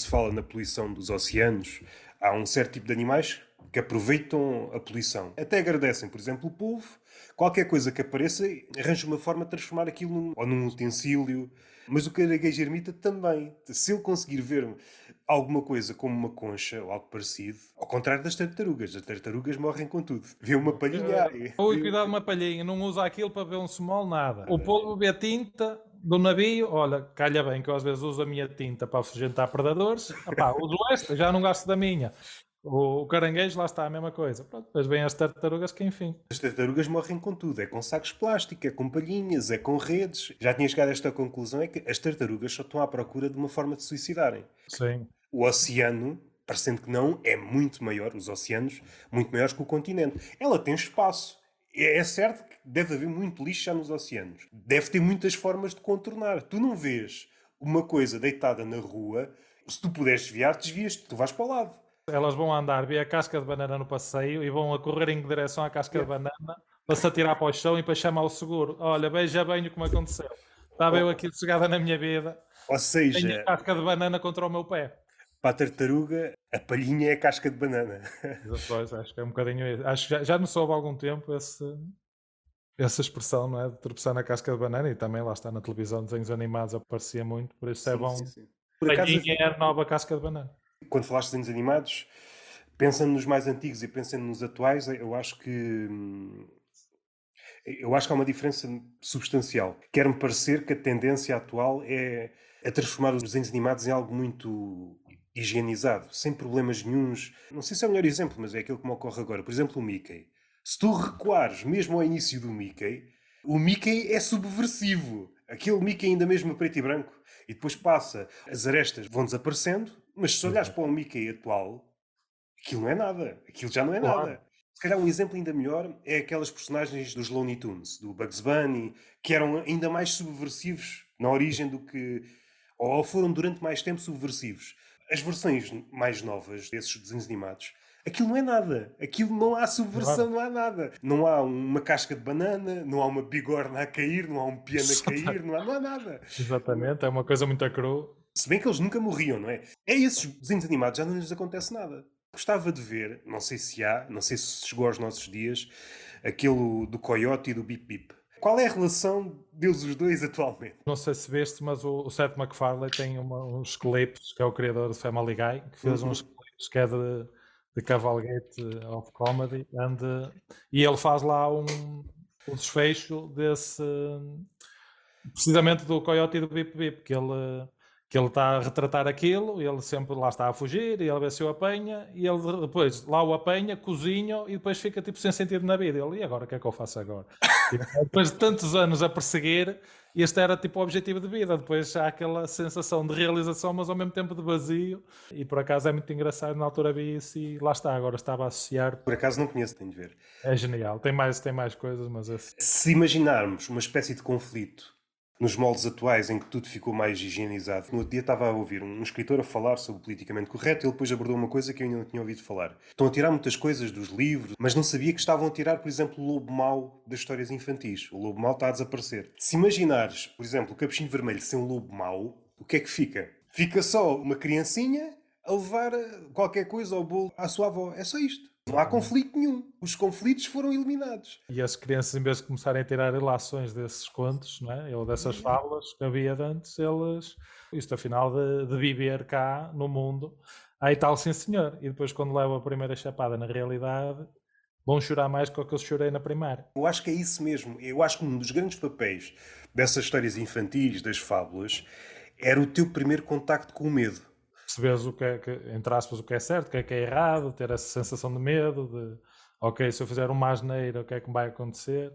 quando se fala na poluição dos oceanos, há um certo tipo de animais que aproveitam a poluição. Até agradecem, por exemplo, o polvo. Qualquer coisa que apareça, arranja uma forma de transformar aquilo num, ou num utensílio. Mas o caranguejo ermita também. Se ele conseguir ver alguma coisa como uma concha ou algo parecido, ao contrário das tartarugas. As tartarugas morrem com tudo. Vê uma palhinha. Ui, cuidado, uma palhinha. Não usa aquilo para ver um small, nada. O polvo vê tinta, do navio, olha, calha bem que eu às vezes uso a minha tinta para afugentar predadores, Epá, uso esta, já não gasto da minha. O, caranguejo lá está a mesma coisa. Pronto, depois vêm as tartarugas que enfim. As tartarugas morrem com tudo. É com sacos de plástico, é com palhinhas, é com redes. Já tinha chegado a esta conclusão, é que as tartarugas só estão à procura de uma forma de suicidarem. Sim. O oceano, parecendo que não, é muito maior, os oceanos, muito maiores que o continente. Ela tem espaço. É, é certo que deve haver muito lixo já nos oceanos. Deve ter muitas formas de contornar. Tu não vês uma coisa deitada na rua, se tu puderes desviar, desvias, tu vais para o lado elas vão andar, ver a casca de banana no passeio e vão a correr em direção à casca de banana para se atirar para o chão e para chamar o seguro. Olha, veja bem o que me aconteceu. Estava eu aqui chegada na minha vida. Ou seja, tenho a casca de banana contra o meu pé. Para a tartaruga, a palhinha é a casca de banana. Pois, acho que é um bocadinho isso. Acho que já, já não soube há algum tempo esse, essa expressão, não é? De tropeçar na casca de banana e também lá está na televisão, desenhos animados aparecia muito, por isso é sim, é bom. Sim, sim. Por acaso, é a nova casca de banana quando falaste de desenhos animados, pensando nos mais antigos e pensando nos atuais, eu acho que hum, eu acho que há uma diferença substancial. Quer-me parecer que a tendência atual é a transformar os desenhos animados em algo muito higienizado, sem problemas nenhums. Não sei se é o melhor exemplo, mas é aquilo que me ocorre agora. Por exemplo, o Mickey. Se tu recuares mesmo ao início do Mickey, o Mickey é subversivo. Aquele Mickey ainda mesmo preto e branco. E depois passa, as arestas vão desaparecendo, mas se olhares uhum. para o Mickey atual, aquilo não é nada. Aquilo já não é claro. nada. Se calhar um exemplo ainda melhor é aquelas personagens dos Looney Tunes, do Bugs Bunny, que eram ainda mais subversivos na origem do que. ou foram durante mais tempo subversivos. As versões mais novas desses desenhos animados, aquilo não é nada. Aquilo não há subversão, não há nada. Não há uma casca de banana, não há uma bigorna a cair, não há um piano a cair, não há, não há nada. Exatamente, é uma coisa muito cru. Se bem que eles nunca morriam, não é? É esses desenhos animados, já não lhes acontece nada. Gostava de ver, não sei se há, não sei se chegou aos nossos dias, aquele do Coyote e do Bip Bip. Qual é a relação deles os dois atualmente? Não sei se veste, mas o, o Seth MacFarlane tem uma, uns clipes, que é o criador do Family Guy, que fez uhum. uns clipes que é de, de Cavalgate of Comedy, and, e ele faz lá um, um desfecho desse, precisamente do Coyote e do Bip Bip, que ele que ele está a retratar aquilo, ele sempre lá está a fugir, e ele vê se o apanha, e ele depois lá o apanha, cozinha, e depois fica tipo sem sentido na vida. Ele, e agora o que é que eu faço agora? Depois de tantos anos a perseguir, este era tipo o objetivo de vida. Depois há aquela sensação de realização, mas ao mesmo tempo de vazio, e por acaso é muito engraçado. Na altura vi isso e lá está, agora estava a associar. Por acaso não conheço, tenho de ver. É genial, tem mais, tem mais coisas, mas esse... Se imaginarmos uma espécie de conflito nos moldes atuais em que tudo ficou mais higienizado. No outro dia estava a ouvir um escritor a falar sobre o politicamente correto e ele depois abordou uma coisa que eu ainda não tinha ouvido falar. Estão a tirar muitas coisas dos livros, mas não sabia que estavam a tirar, por exemplo, o lobo mau das histórias infantis. O lobo mau está a desaparecer. Se imaginares, por exemplo, o capuchinho vermelho ser um lobo mau, o que é que fica? Fica só uma criancinha a levar qualquer coisa ao bolo à sua avó. É só isto. Não há conflito nenhum. Os conflitos foram eliminados. E as crianças, em vez de começarem a tirar relações desses contos, não é? ou dessas uhum. fábulas que havia antes, eles, isto afinal de, de viver cá no mundo, aí tal sim senhor. E depois, quando levam a primeira chapada na realidade, vão chorar mais do que eu chorei na primária. Eu acho que é isso mesmo. Eu acho que um dos grandes papéis dessas histórias infantis, das fábulas, era o teu primeiro contacto com o medo perceberes o que é, que, entre aspas, o que é certo, o que é que é errado, ter essa sensação de medo, de ok, se eu fizer uma asneira, o que é que vai acontecer?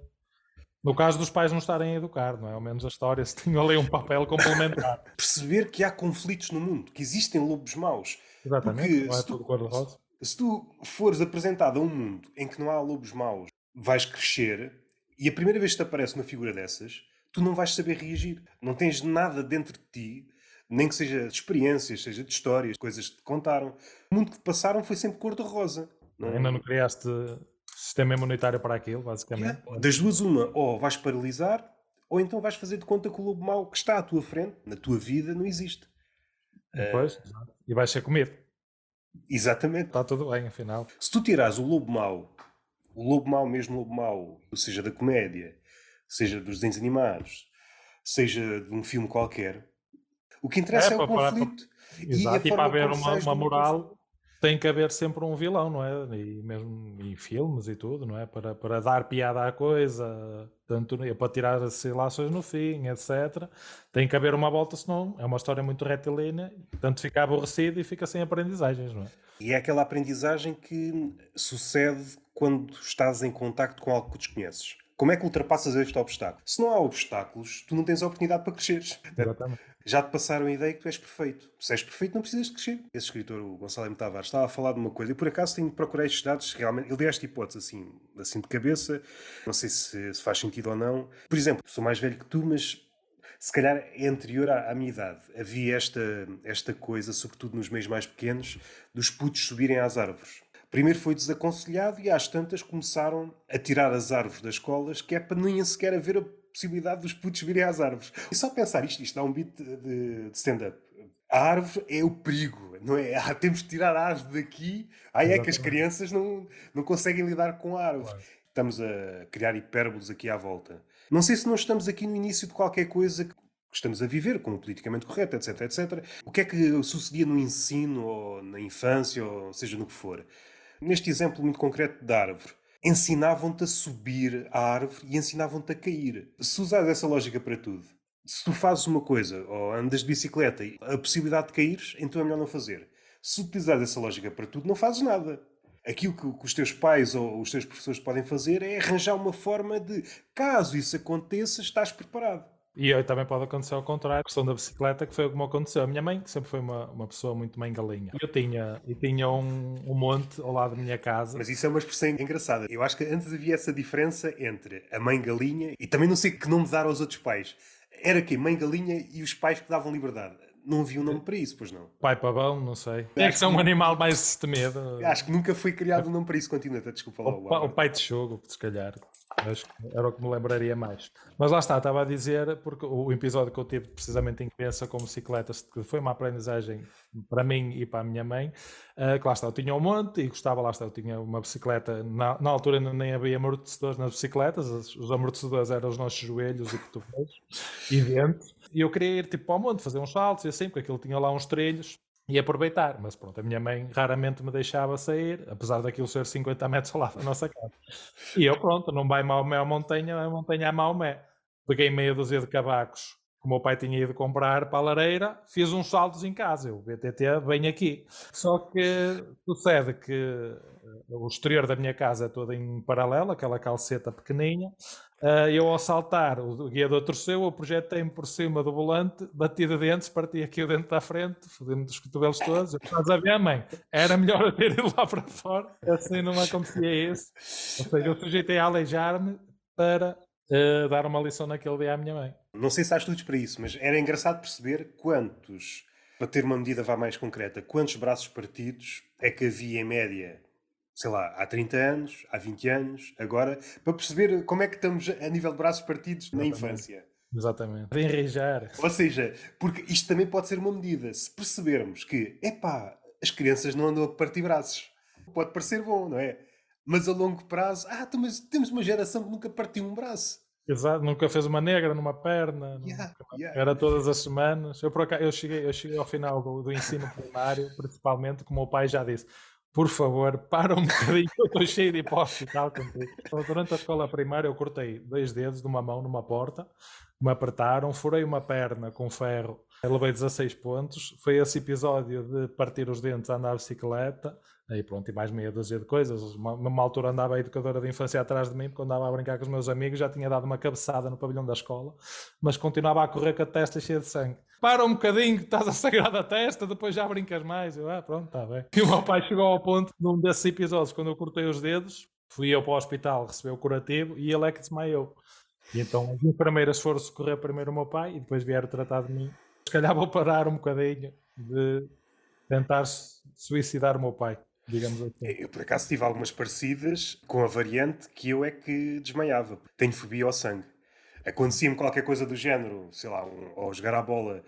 No caso dos pais não estarem a educar, não é? Ao menos a história se tinha ali um papel complementar. Perceber que há conflitos no mundo, que existem lobos maus. Exatamente, não é tudo cor-de-rosa. Se tu fores apresentado a um mundo em que não há lobos maus, vais crescer e a primeira vez que te aparece uma figura dessas, tu não vais saber reagir. Não tens nada dentro de ti nem que seja de experiências, seja de histórias, coisas que te contaram. O mundo que te passaram foi sempre cor-de-rosa. Não? É? Ainda não criaste sistema imunitário para aquilo, basicamente. Das duas, uma, ou vais paralisar, ou então vais fazer de conta que o lobo mau que está à tua frente, na tua vida, não existe. Depois, uh, e vai ser comido. Exatamente. Está tudo bem, afinal. Se tu tirares o lobo mau, o lobo mau, mesmo lobo mau, seja da comédia, seja dos desenhos animados, seja de um filme qualquer, o que interessa é, é o conflito. Para, para, e, e para haver uma, uma moral, tem que haver sempre um vilão, não é? E mesmo em filmes e tudo, não é? Para, para dar piada à coisa, tanto para tirar as relações no fim, etc. Tem que haver uma volta, senão é uma história muito retilínea, tanto fica aborrecido e fica sem aprendizagens, não é? E é aquela aprendizagem que sucede quando estás em contacto com algo que desconheces. Como é que ultrapassas este obstáculo? Se não há obstáculos, tu não tens a oportunidade para cresceres. Exatamente. Já te passaram a ideia que tu és perfeito. Se és perfeito, não precisas de crescer. Esse escritor, o Gonçalo M. Tavares, estava a falar de uma coisa. E por acaso tenho procurado estes dados. Realmente, ele deu esta hipótese assim, assim de cabeça. Não sei se, se faz sentido ou não. Por exemplo, sou mais velho que tu, mas se calhar é anterior à, à, minha idade. Havia esta, esta coisa, sobretudo nos meios mais pequenos, dos putos subirem às árvores. Primeiro foi desaconselhado e às tantas começaram a tirar as árvores das escolas, que é para nem sequer haver a possibilidade dos putos virem às árvores. E só pensar isto, isto dá um beat de, de stand-up. A árvore é o perigo, não é? Ah, temos de tirar a árvore daqui. Aí é que as crianças não, não conseguem lidar com a árvore. Claro. Estamos a criar hipérboles aqui à volta. Não sei se não estamos aqui no início de qualquer coisa que estamos a viver, como politicamente correto, etc, etc. O que é que sucedia no ensino, ou na infância, ou seja no que for? Neste exemplo muito concreto da árvore, ensinavam-te a subir a árvore e ensinavam-te a cair. Se usares essa lógica para tudo, se tu fazes uma coisa ou andas de bicicleta e a possibilidade de cair, então é melhor não fazer. Se utilizares essa lógica para tudo, não fazes nada. Aquilo que, os teus pais ou os teus professores podem fazer é arranjar uma forma de, caso isso aconteça, estás preparado. E aí também pode acontecer ao contrário, a questão da bicicleta, que foi como aconteceu. A minha mãe sempre foi uma, uma pessoa muito mãe galinha. Eu tinha, e tinha um, um monte ao lado da minha casa. Mas isso é uma expressão engraçada. Eu acho que antes havia essa diferença entre a mãe galinha e também não sei que nome dar aos outros pais. Era que mãe galinha e os pais que davam liberdade. Não havia um nome para isso, pois não? Pai pavão, não sei. É que são um animal mais temedo. Acho que nunca foi criado um nome para isso. Continua, desculpa lá. O, o pai de jogo, se calhar. Acho que era o que me lembraria mais. Mas lá está, estava a dizer, porque o episódio que eu tive precisamente em criança com bicicletas, que foi uma aprendizagem para mim e para a minha mãe, uh, que lá está, eu tinha um monte e gostava, lá está, eu tinha uma bicicleta, na, na altura ainda nem havia amortecedores nas bicicletas, os amortecedores eram os nossos joelhos e cotovelos e dentes, e eu queria ir tipo ao monte, fazer uns saltos e assim, porque aquilo tinha lá uns trilhos, e aproveitar. Mas pronto, a minha mãe raramente me deixava sair, apesar daquilo ser 50 metros ao lado da nossa casa. E eu, pronto, não vai Maomé à montanha, a montanha a Maomé. Peguei meia dúzia de cavacos que o meu pai tinha ido comprar para a lareira, fiz uns saltos em casa. O BTT vem aqui. Só que sucede que eh, o exterior da minha casa é todo em paralelo, aquela calceta pequeninha, Uh, eu ao saltar, o guiador torceu, eu projetei-me por cima do volante, bati de dentes, parti aqui o dente da frente, fodendo dos cotovelos todos. Estás a ver, mãe? Era melhor eu ter ido lá para fora, assim não acontecia isso. Ou seja, eu sujeitei a aleijar-me para uh, dar uma lição naquele dia à minha mãe. Não sei se há estudos para isso, mas era engraçado perceber quantos, para ter uma medida vá mais concreta, quantos braços partidos é que havia em média sei lá, há 30 anos, há 20 anos, agora, para perceber como é que estamos a nível de braços partidos Exatamente. na infância. Exatamente. De enrijar. Ou seja, porque isto também pode ser uma medida. Se percebermos que, epá, as crianças não andam a partir braços, pode parecer bom, não é? Mas a longo prazo, ah, mas temos uma geração que nunca partiu um braço. Exato, nunca fez uma negra numa perna, yeah, nunca... yeah. era todas as semanas. Eu, por acaso, eu, cheguei, eu cheguei ao final do, do ensino primário, principalmente, como o pai já disse, por favor, para um bocadinho, eu estou cheio de o hospital contigo. Então, durante a escola primária eu cortei dois dedos de uma mão numa porta, me apertaram, furei uma perna com ferro, levei 16 pontos. Foi esse episódio de partir os dentes andar de bicicleta, aí pronto, e mais meia dúzia de coisas. Uma, altura andava a educadora de infância atrás de mim, porque andava a brincar com os meus amigos, já tinha dado uma cabeçada no pavilhão da escola, mas continuava a correr com a testa cheia de sangue para um bocadinho estás a sagrar da testa, depois já brincas mais. Eu, ah, pronto, está bem. E o meu pai chegou ao ponto, num desses episódios, quando eu cortei os dedos, fui eu para o hospital receber o curativo e ele é que desmaiou. E então as enfermeiras foram socorrer primeiro o meu pai e depois vieram tratar de mim. Se calhar vou parar um bocadinho de tentar suicidar o meu pai, digamos assim. Eu por acaso tive algumas parecidas com a variante que eu é que desmaiava. Tenho fobia ao sangue acontecia-me qualquer coisa do género, sei lá, um, ou jogar a bola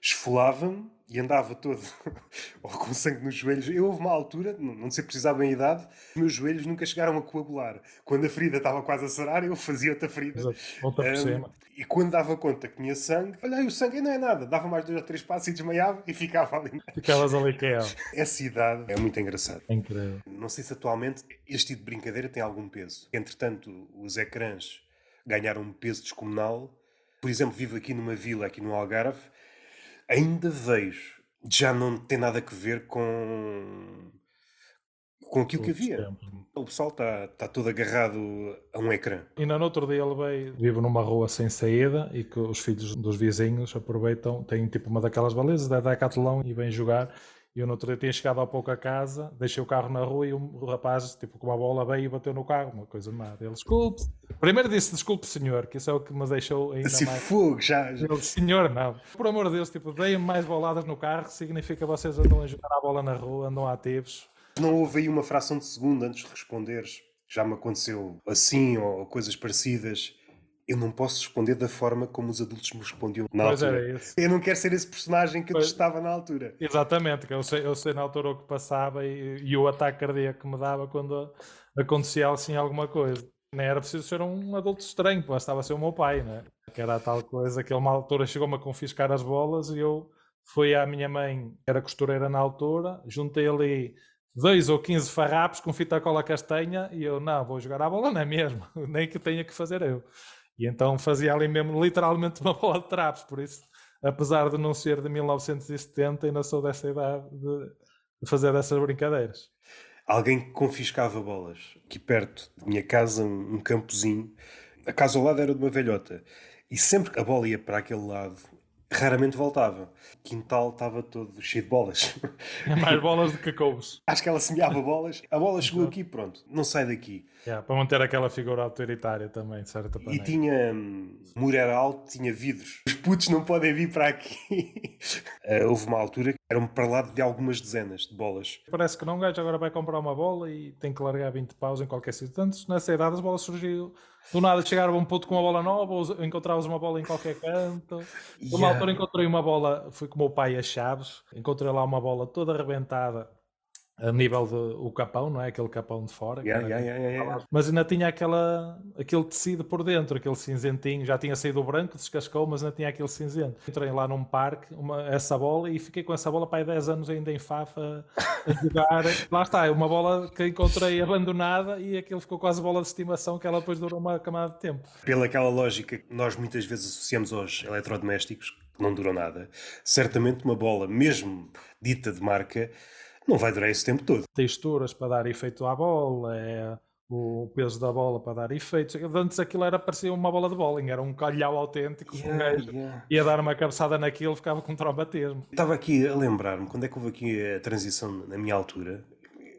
esfolava-me e andava todo ou com sangue nos joelhos. Eu houve uma altura, não sei precisar bem a idade, meus joelhos nunca chegaram a coagular. Quando a ferida estava quase a sarar, eu fazia outra ferida. Exato. Outra por Um, cima. e quando dava conta que tinha sangue, olha o sangue não é nada. Dava mais dois ou três passos e desmaiava e ficava ali. Ficavas ali que é. Essa idade é muito engraçada. É incrível. Não sei se atualmente este tipo de brincadeira tem algum peso. Entretanto, os ecrãs ganharam um peso descomunal. Por exemplo, vivo aqui numa vila, aqui no Algarve, ainda vejo, já não tem nada a ver com, com aquilo que havia. tempos. O pessoal está está todo agarrado a um ecrã. Ainda no outro dia ele veio, vivo numa rua sem saída e que os filhos dos vizinhos aproveitam, têm tipo uma daquelas balizas da Decathlon e vêm jogar. E eu no outro dia tinha chegado há pouco a casa, deixei o carro na rua e o rapaz, tipo, com uma bola veio e bateu no carro, uma coisa má. Ele, desculpe. Primeiro disse, desculpe, senhor, que isso é o que me deixou ainda Assim, mais. fogo, já, já. Ele, senhor, não. Por amor de Deus, tipo, deem mais boladas no carro, significa que vocês andam a jogar a bola na rua, andam ativos. Não houve aí uma fração de segundo antes de responderes. Já me aconteceu assim ou coisas parecidas. Eu não posso responder da forma como os adultos me respondiam na Pois altura. era isso. Eu não quero ser esse personagem que eu Pois. testava na altura. Exatamente, eu sei, eu sei na altura o que passava e, e o ataque cardíaco que me dava quando acontecia assim alguma coisa. Nem era preciso ser um adulto estranho, bastava ser o meu pai, né? Que era a tal coisa que ele, uma altura, chegou-me a confiscar as bolas e eu fui à minha mãe, que era costureira na altura, juntei ali dois ou 15 farrapos com fita cola castanha e eu, não, vou jogar a bola, não é mesmo? Nem que tenha que fazer eu. E então fazia ali mesmo, literalmente, uma bola de trapos, por isso apesar de não ser de 1970, ainda sou dessa idade de, de fazer dessas brincadeiras. Alguém que confiscava bolas. Aqui perto da minha casa, um, um campozinho. A casa ao lado era de uma velhota. E sempre que a bola ia para aquele lado, raramente voltava. O quintal estava todo cheio de bolas. Mais bolas do que couves. Acho que ela semeava bolas. A bola chegou aqui, pronto. Não sai daqui. Yeah, para manter aquela figura autoritária também, de certa E maneira. tinha. hum, O muro era alto, tinha vidros. Os putos não podem vir para aqui. Eh, houve uma altura que eram para lá de algumas dezenas de bolas. Parece que não, um gajo agora vai comprar uma bola e tem que largar 20 paus em qualquer sítio. Tanto nessa idade as bolas surgiu. Do nada chegaram a um puto com uma bola nova ou encontravas uma bola em qualquer canto. Uma Yeah. altura encontrei uma bola, fui com o meu pai a Chaves, encontrei lá uma bola toda arrebentada a nível do capão, não é? Aquele capão de fora. Yeah, yeah, yeah, yeah. Mas ainda tinha aquela, aquele tecido por dentro, aquele cinzentinho. Já tinha saído o branco, descascou, mas ainda tinha aquele cinzento. Entrei lá num parque, uma, essa bola, e fiquei com essa bola para aí 10 anos ainda em Fafa a jogar. lá está, é uma bola que encontrei abandonada e aquilo ficou quase bola de estimação que ela depois durou uma camada de tempo. Pela aquela lógica que nós muitas vezes associamos aos eletrodomésticos, que não duram nada, certamente uma bola, mesmo dita de marca, não vai durar esse tempo todo. Texturas para dar efeito à bola, é o peso da bola para dar efeitos. Antes aquilo era parecia uma bola de bowling, era um calhau autêntico. um gajo ia dar uma cabeçada naquilo, ficava com traumatismo. Estava aqui a lembrar-me, quando é que houve aqui a transição na minha altura,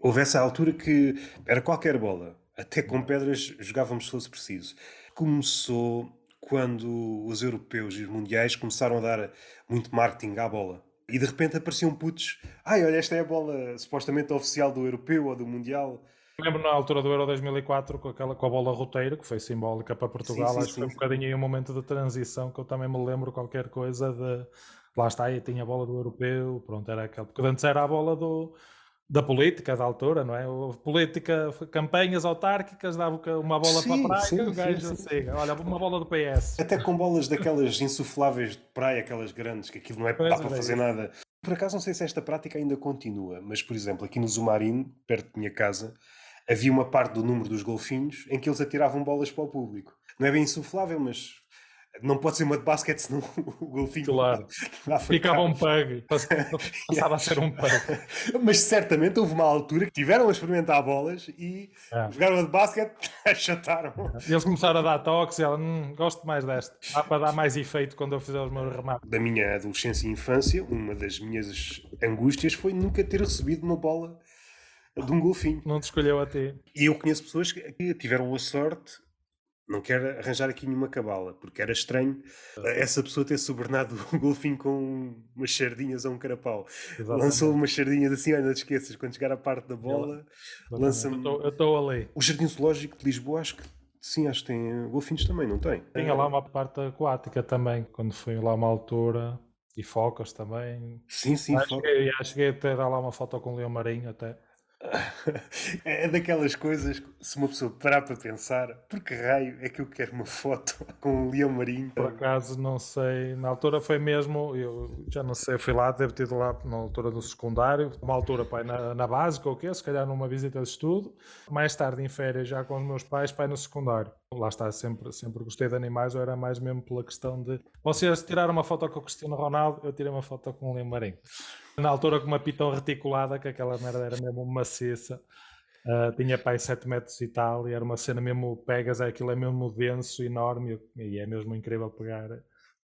houve essa altura que era qualquer bola, até com pedras jogávamos se fosse preciso. Começou quando os europeus e os mundiais começaram a dar muito marketing à bola. E de repente apareciam putos, ai olha, esta é a bola supostamente oficial do europeu ou do mundial. Lembro na altura do Euro 2004 com, aquela, com a bola roteiro, que foi simbólica para Portugal. Sim, sim, Acho que foi um sim. bocadinho aí um momento de transição que eu também me lembro qualquer coisa de. Lá está, aí tinha a bola do europeu, pronto, era aquela. Porque antes era a bola do, da política da altura, não é? Política, campanhas autárquicas, dava uma bola Sim, para a praia, sim, o gajo sim, assim, olha, uma bola do PS. Até com bolas daquelas insufláveis de praia, aquelas grandes, que aquilo não é Pois, dá para fazer isso. nada. Por acaso não sei se esta prática ainda continua, mas por exemplo, aqui no Zumarino, perto da minha casa, havia uma parte do número dos golfinhos em que eles atiravam bolas para o público. Não é bem insuflável, mas não pode ser uma de basquete, senão o golfinho Claro. Ficava um pug, passava a ser um pug. Mas certamente houve uma altura que tiveram a experimentar bolas e É. jogaram a de basquete, achataram. E eles começaram a dar toques e ela, hum, gosto mais desta. Dá para dar mais efeito quando eu fizer os meus remates. da minha adolescência e infância, uma das minhas angústias foi nunca ter recebido uma bola de um golfinho. Não te escolheu a ti. E eu conheço pessoas que tiveram a sorte, não quero arranjar aqui nenhuma cabala, porque era estranho essa pessoa ter sobrenado um golfinho com umas sardinhas ou um carapau. Exatamente. Lançou umas sardinhas assim, olha, não te esqueças, quando chegar a parte da bola, lança-me. Eu estou ali. O Jardim Zoológico de Lisboa, acho que sim, acho que tem golfinhos também, não tem? Tinha lá uma parte aquática também, quando fui lá uma altura. e focas também. Sim, sim, acho foco. que, cheguei a ter lá uma foto com o leão marinho até. É daquelas coisas, se uma pessoa parar para pensar, por que raio é que eu quero uma foto com um leão marinho? Por acaso, não sei, na altura foi mesmo, eu já não sei, fui lá, devo ter ido lá na altura do secundário, uma altura pai, na, na básica ou o quê, se calhar numa visita de estudo, mais tarde em férias já com os meus pais, pai no secundário. Lá está, sempre, sempre gostei de animais, ou era mais mesmo pela questão de vocês tiraram uma foto com o Cristiano Ronaldo, eu tirei uma foto com o leão marinho na altura com uma pitão reticulada, que aquela merda era mesmo maciça. Uh, tinha pai 7 metros e tal, e era uma cena mesmo pegas, aquilo é mesmo denso, enorme, e é mesmo incrível pegar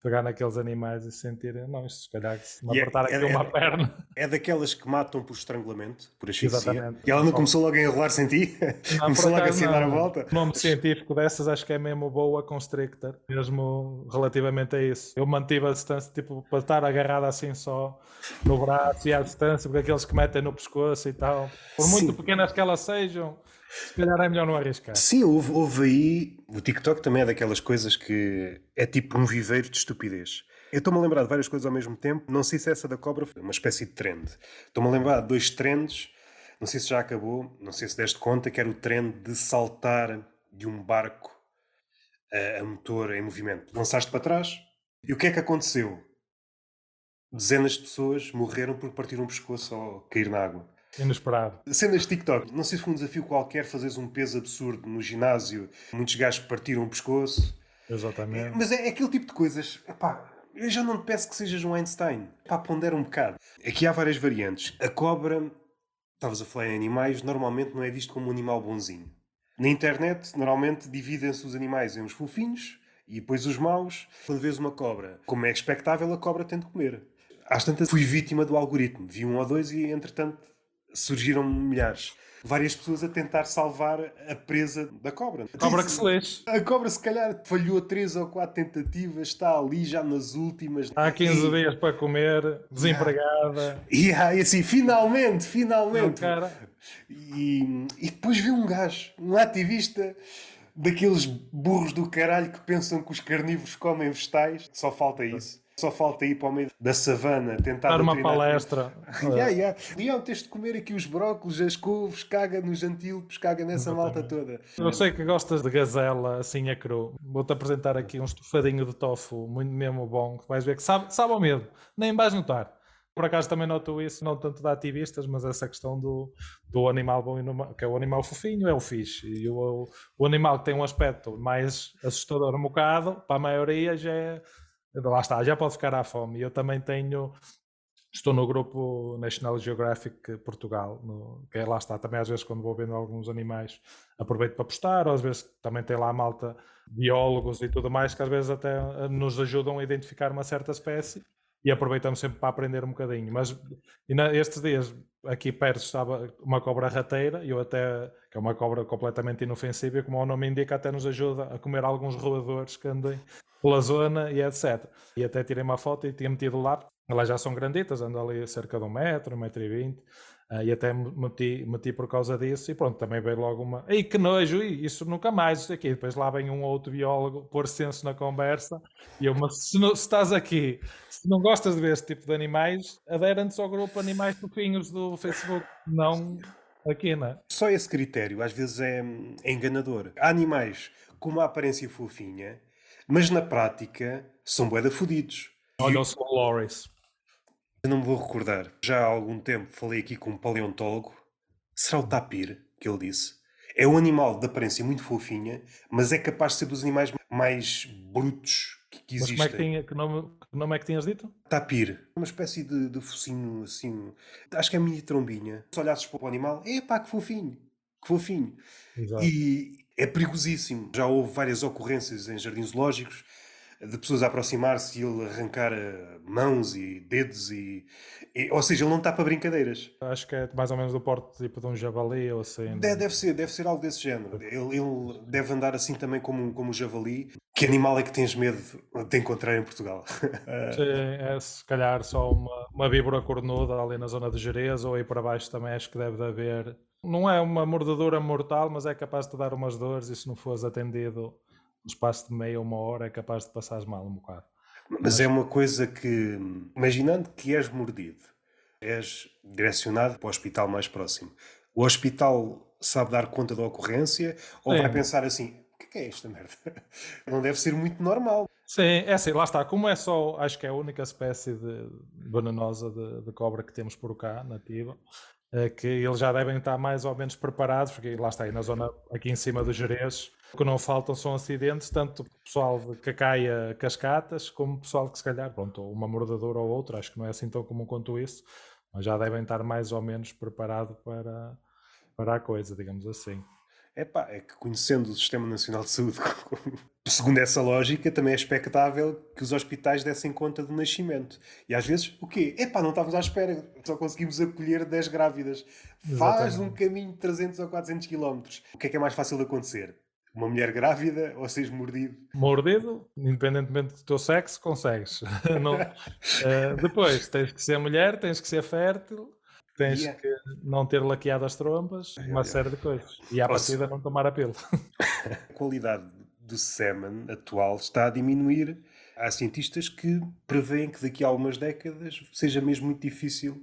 pegar naqueles animais e sentir, não, isto se calhar se me é- apertar é, aqui é, uma é, perna. É daquelas que matam por estrangulamento, por asfixia. Exatamente. E ela não começou logo a enrolar-se em ti? Não, começou logo a dar a volta? O nome científico dessas acho que é mesmo boa constrictor, mesmo relativamente a isso. Eu mantive a distância, tipo, para estar agarrado assim só no braço e à distância, porque aqueles que metem no pescoço e tal, por muito Sim. pequenas que elas sejam, se calhar é melhor não arriscar. Sim, houve, houve aí. O TikTok também é daquelas coisas que é tipo um viveiro de estupidez. Eu estou-me a lembrar de várias coisas ao mesmo tempo. Não sei se essa da cobra foi uma espécie de trend. Estou-me a lembrar de dois trends. Não sei se já acabou. Não sei se deste conta que era o trend de saltar de um barco a, a motor em movimento. Lançaste para trás. E o que é que aconteceu? Dezenas de pessoas morreram porque partiram o pescoço ao cair na água. Inesperado. Cenas TikTok. Não sei se foi um desafio qualquer fazeres um peso absurdo no ginásio. Muitos gajos partiram o pescoço. Exatamente. Mas é, é aquele tipo de coisas. Epá, eu já não te peço que sejas um Einstein. Pá, pondera um bocado. Aqui há várias variantes. A cobra, estavas a falar em animais, normalmente não é visto como um animal bonzinho. Na internet, normalmente dividem-se os animais em uns fofinhos e depois os maus. Quando vês uma cobra, como é expectável, a cobra tem de comer. Às tantas, fui vítima do algoritmo. Vi um ou dois e, entretanto, surgiram milhares. Várias pessoas a tentar salvar a presa da cobra. A cobra que se lês. A cobra, se calhar, falhou três ou quatro tentativas, está ali já nas últimas. Há 15 e... dias para comer, desempregada. E aí, assim, finalmente, finalmente. Não, e, e depois vê um gajo, um ativista daqueles burros do caralho que pensam que os carnívoros comem vegetais. Só falta isso. Só falta ir para o meio da savana tentar dar uma palestra. yeah, yeah. Leão, tens de comer aqui os brócolos, as couves, caga nos antílopes, caga nessa malta toda. Eu sei que gostas de gazela assim a cru. Vou-te apresentar aqui um estofadinho de tofu, muito mesmo bom, que vais ver que sabe, sabe ao medo, nem vais notar. Por acaso também noto isso, não tanto de ativistas, mas essa questão do, do animal bom e que é o animal fofinho, é o fixe. E o, o animal que tem um aspecto mais assustador um bocado, para a maioria já é lá está, já pode ficar à fome. Eu também tenho, estou no grupo National Geographic Portugal, no, que é, lá está, também às vezes quando vou vendo alguns animais aproveito para postar, ou às vezes também tem lá a malta biólogos e tudo mais que às vezes até eh, nos ajudam a identificar uma certa espécie e aproveitamos sempre para aprender um bocadinho. Mas estes dias aqui perto estava uma cobra rateira, e eu até, que é uma cobra completamente inofensiva, como o nome indica, até nos ajuda a comer alguns roedores que andem pela zona e etc. E até tirei uma foto e tinha metido lá, elas já são granditas, andam ali cerca de um metro, um metro e vinte, uh, e até meti, meti por causa disso, e pronto, também veio logo uma, ei que nojo, isso nunca mais, isso aqui. Depois lá vem um outro biólogo pôr senso na conversa, e eu, mas se, não, se estás aqui, se não gostas de ver este tipo de animais, adere-te ao grupo Animais Fofinhos do Facebook, não aqui, não é? Só esse critério às vezes é, é enganador. Há animais com uma aparência fofinha mas na prática são boeda fodidos. Olha o Sr. Loris. Eu não me vou recordar. Já há algum tempo falei aqui com um paleontólogo. Será o tapir que ele disse? É um animal de aparência muito fofinha, mas é capaz de ser dos animais mais brutos que, que existem. Mas como é que, tinha, que, nome, que nome é que tinhas dito? Tapir. Uma espécie de, de focinho assim. Acho que é mini trombinha. Se olhasses para o animal, é pá, que fofinho. Que fofinho. Exato. E, é perigosíssimo. Já houve várias ocorrências em jardins zoológicos de pessoas a aproximar-se e ele arrancar eh, mãos e dedos e, e, ou seja, ele não está para brincadeiras. Acho que é mais ou menos do porte tipo de um javali ou assim. Deve, deve ser, deve ser algo desse género. Ele, ele, deve andar assim também como, como o javali. Que animal é que tens medo de encontrar em Portugal? Sim, é se calhar só uma, uma víbora cornuda ali na zona de Jerez ou aí para baixo também acho que deve haver não é uma mordedura mortal, mas é capaz de te dar umas dores e se não fores atendido no espaço de meia ou uma hora é capaz de passares mal um bocado. Mas é uma coisa que, imaginando que és mordido, és direcionado para o hospital mais próximo. O hospital sabe dar conta da ocorrência ou Sim. vai pensar assim: o que é, que é esta merda? Não deve ser muito normal. Sim, é assim, lá está. Como é só, acho que é a única espécie de venenosa de, de cobra que temos por cá, nativa, é que eles já devem estar mais ou menos preparados, porque lá está, aí na zona aqui em cima do Jerez, o que não faltam são acidentes, tanto pessoal que caia cascatas, como pessoal que se calhar, pronto, uma mordadura ou outra, acho que não é assim tão comum quanto isso, mas já devem estar mais ou menos preparados para, para a coisa, digamos assim. Epá, é que conhecendo o Sistema Nacional de Saúde, segundo essa lógica, também é expectável que os hospitais dessem conta do nascimento. E às vezes, o quê? Epá, não estávamos à espera, só conseguimos acolher 10 grávidas. Faz um Exatamente. caminho de 300 ou 400 quilómetros. O que é que é mais fácil de acontecer? Uma mulher grávida ou seres mordido? Mordido, independentemente do teu sexo, consegues. Não- Eh, depois, tens que ser mulher, tens que ser fértil, tens Yeah. que não ter laqueado as trompas, uma yeah. série de coisas. E à se- partida não tomar a pílula. A qualidade do semen atual está a diminuir. Há cientistas que preveem que daqui a algumas décadas seja mesmo muito difícil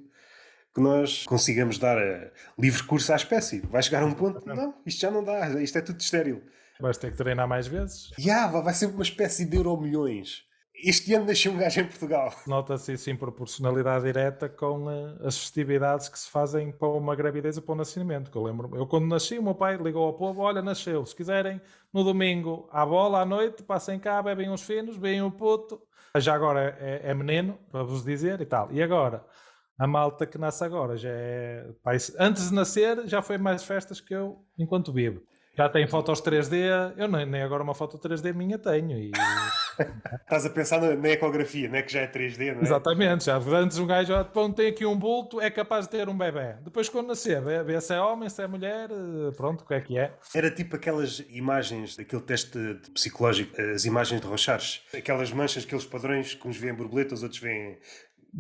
que nós consigamos dar a livre curso à espécie. Vai chegar a um ponto, não, isto já não dá, isto é tudo estéril. Vais ter que treinar mais vezes. E ah, vai ser uma espécie de euro-milhões. Este ano nasceu um gajo em Portugal. Nota-se isso em proporcionalidade direta com eh, as festividades que se fazem para uma gravidez e para o nascimento. Que eu lembro, eu quando nasci, o meu pai ligou ao povo: olha, nasceu. Se quiserem, no domingo, à bola, à noite, passem cá, bebem uns finos, veem o puto. Já agora é, é menino, para vos dizer e tal. E agora, a malta que nasce agora já é. antes de nascer, já foi mais festas que eu enquanto vivo. Já tem fotos 3D, eu nem, nem agora uma foto 3D minha tenho. E, Estás a pensar na, na ecografia, não é que já é 3D, não é? Exatamente, já antes um gajo ó, pronto, tem aqui um bulto, é capaz de ter um bebê. Depois quando nascer, vê, vê se é homem, se é mulher, eh, pronto, o que é que é. Era tipo aquelas imagens daquele teste psicológico, as imagens de Rochares. Aquelas manchas, aqueles padrões que uns veem borboletas, outros veem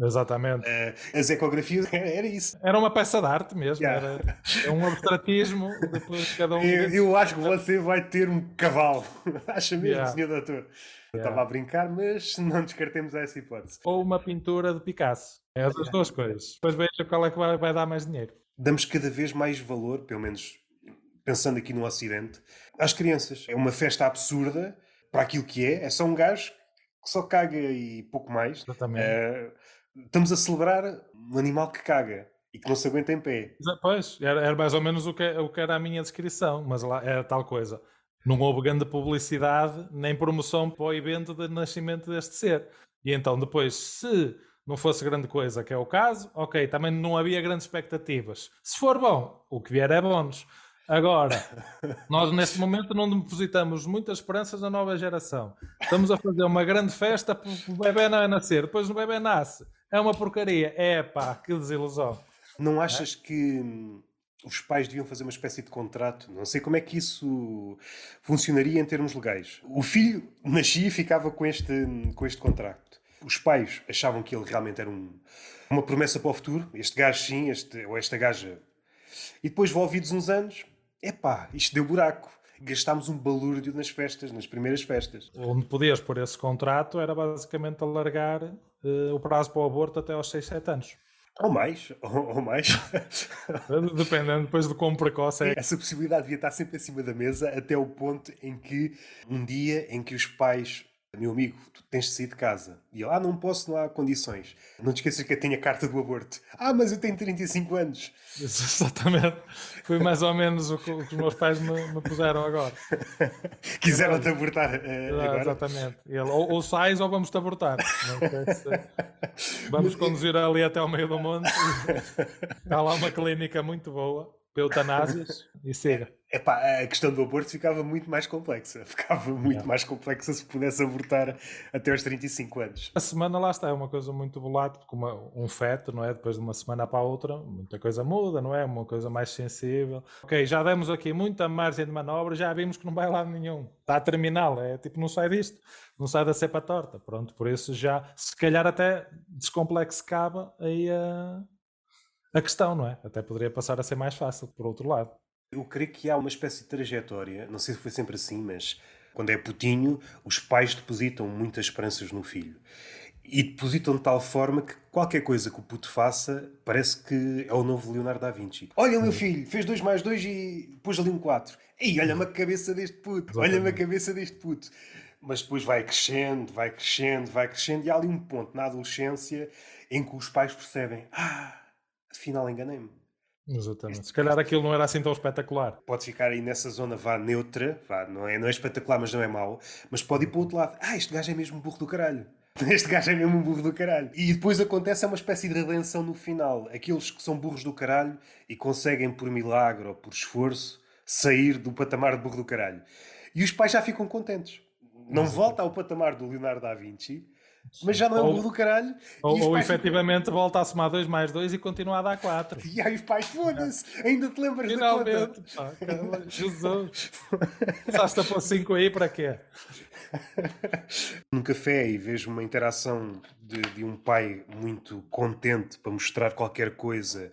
Exatamente. eh, as ecografias. Era, era isso. Era uma peça de arte mesmo, Yeah. era é um abstratismo, depois cada um... Eu, eu acho que você vai ter um cavalo. Acha mesmo, Yeah. senhor doutor? Eu estava a brincar, mas não descartemos essa hipótese. Ou uma pintura de Picasso. É as duas coisas. Depois veja qual é que vai, vai dar mais dinheiro. Damos cada vez mais valor, pelo menos pensando aqui no Ocidente, às crianças. É uma festa absurda para aquilo que é. É só um gajo que só caga e pouco mais. Exatamente. Eh, estamos a celebrar um animal que caga e que não se aguenta em pé. Pois, era, era mais ou menos o que, o que era a minha descrição, mas lá era tal coisa. Não houve grande publicidade nem promoção para o evento de nascimento deste ser. E então, depois, se não fosse grande coisa, que é o caso, ok, também não havia grandes expectativas. Se for bom, o que vier é bónus. Agora, nós neste momento não depositamos muitas esperanças na nova geração. Estamos a fazer uma grande festa para o bebê não nascer. Depois o bebê nasce. É uma porcaria. É pá, que desilusão. Não achas que hum, os pais deviam fazer uma espécie de contrato? Não sei como é que isso funcionaria em termos legais. O filho nascia e ficava com este, com este contrato. Os pais achavam que ele realmente era um- uma promessa para o futuro. Este gajo sim, este, ou esta gaja. E depois, envolvidos uns anos, epá, isto deu buraco. Gastámos um balúrdio nas festas, nas primeiras festas. Onde podias pôr esse contrato era basicamente alargar eh, o prazo para o aborto até aos 6, 7 anos. Ou mais, ou, ou mais. Dependendo depois de quão precoce é. Essa possibilidade devia estar sempre acima da mesa até o ponto em que um dia em que os pais, meu amigo, tu tens de sair de casa. E ele, ah, não posso, não há condições. Não te esqueças que eu tenho a carta do aborto. Ah, mas eu tenho 35 anos. Exatamente. Foi mais ou menos o que, o que os meus pais me, me puseram agora. Quiseram-te abortar Ah, agora. Exatamente. Ele, ou, ou sais ou vamos-te abortar. Vamos conduzir ali até ao meio do monte. Está lá uma clínica muito boa eutanásias e siga. Epá, a questão do aborto ficava muito mais complexa. Ficava muito Yeah. mais complexa se pudesse abortar até aos 35 anos. A semana lá está, é uma coisa muito volátil, como um feto, não é? Depois de uma semana para a outra, muita coisa muda, não é? Uma coisa mais sensível. Ok, já demos aqui muita margem de manobra, já vimos que não vai lá nenhum. Está a terminal, é tipo, não sai disto, não sai da cepa torta. Pronto, por isso já, se calhar até descomplexicava aí a, a questão, não é? Até poderia passar a ser mais fácil, por outro lado. Eu creio que há uma espécie de trajetória, não sei se foi sempre assim, mas Quando é putinho, os pais depositam muitas esperanças no filho. E depositam de tal forma que qualquer coisa que o puto faça parece que é o novo Leonardo da Vinci. Olha, meu filho, fez 2 mais 2 e pôs ali um 4. Ei, olha-me a cabeça deste puto, olha-me a cabeça deste puto. Mas depois vai crescendo, vai crescendo, vai crescendo, e há ali um ponto na adolescência em que os pais percebem: ah, afinal enganei-me. Exatamente. Se calhar aquilo não era assim tão espetacular. Pode ficar aí nessa zona vá neutra, vá, não, é, não é espetacular, mas não é mau, mas pode ir para o outro lado. Ah, este gajo é mesmo burro do caralho. Este gajo é mesmo um burro do caralho. E depois acontece uma espécie de redenção no final. Aqueles que são burros do caralho e conseguem, por milagre ou por esforço, sair do patamar de burro do caralho. E os pais já ficam contentes. Não volta ao patamar do Leonardo da Vinci, mas já não é um burro do caralho. Ou, ou efetivamente ficam... volta a somar 2 mais 2 e continua a dar 4. E aí os pais, foda-se, ainda te lembras Finalmente, da conta. Pá, Jesus, estás a pôr 5 aí para quê? Num café e vejo uma interação de, de, um pai muito contente para mostrar qualquer coisa.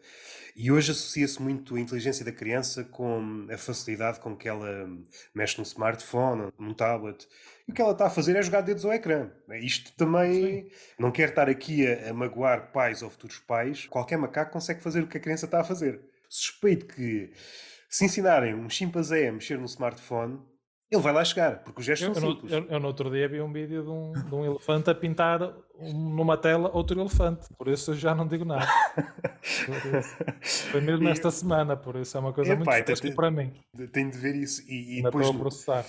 E hoje associa-se muito a inteligência da criança com a facilidade com que ela mexe num smartphone, num tablet. E o que ela está a fazer é jogar dedos ao ecrã. Isto também Sim. não quer estar aqui a, a magoar pais ou futuros pais. Qualquer macaco consegue fazer o que a criança está a fazer. Suspeito que se ensinarem um chimpanzé a mexer no smartphone, ele vai lá chegar, porque os gestos eu, são simples. Eu, eu, no outro dia vi um vídeo de um, de um elefante a pintar numa tela outro elefante, por isso eu já não digo nada. Foi mesmo esta semana, por isso é uma coisa muito fresca para mim. Tenho de ver isso. E, e depois, processar.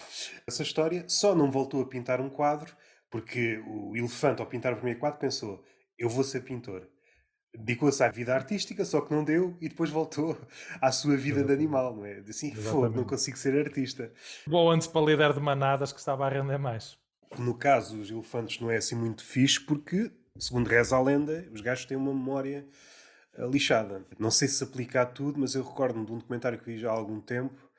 Essa história só não voltou a pintar um quadro porque o elefante, ao pintar o primeiro quadro, pensou: eu vou ser pintor dedicou-se à vida artística, só que não deu e depois voltou à sua vida de animal, não é? Assim, foda, não consigo ser artista. Bom, antes para líder de manadas que estava a render mais. No caso, os elefantes não é assim muito fixe porque, segundo reza a lenda, os gajos têm uma memória eh, lixada. Não sei se se aplica a tudo, mas eu recordo-me de um documentário que vi já há algum tempo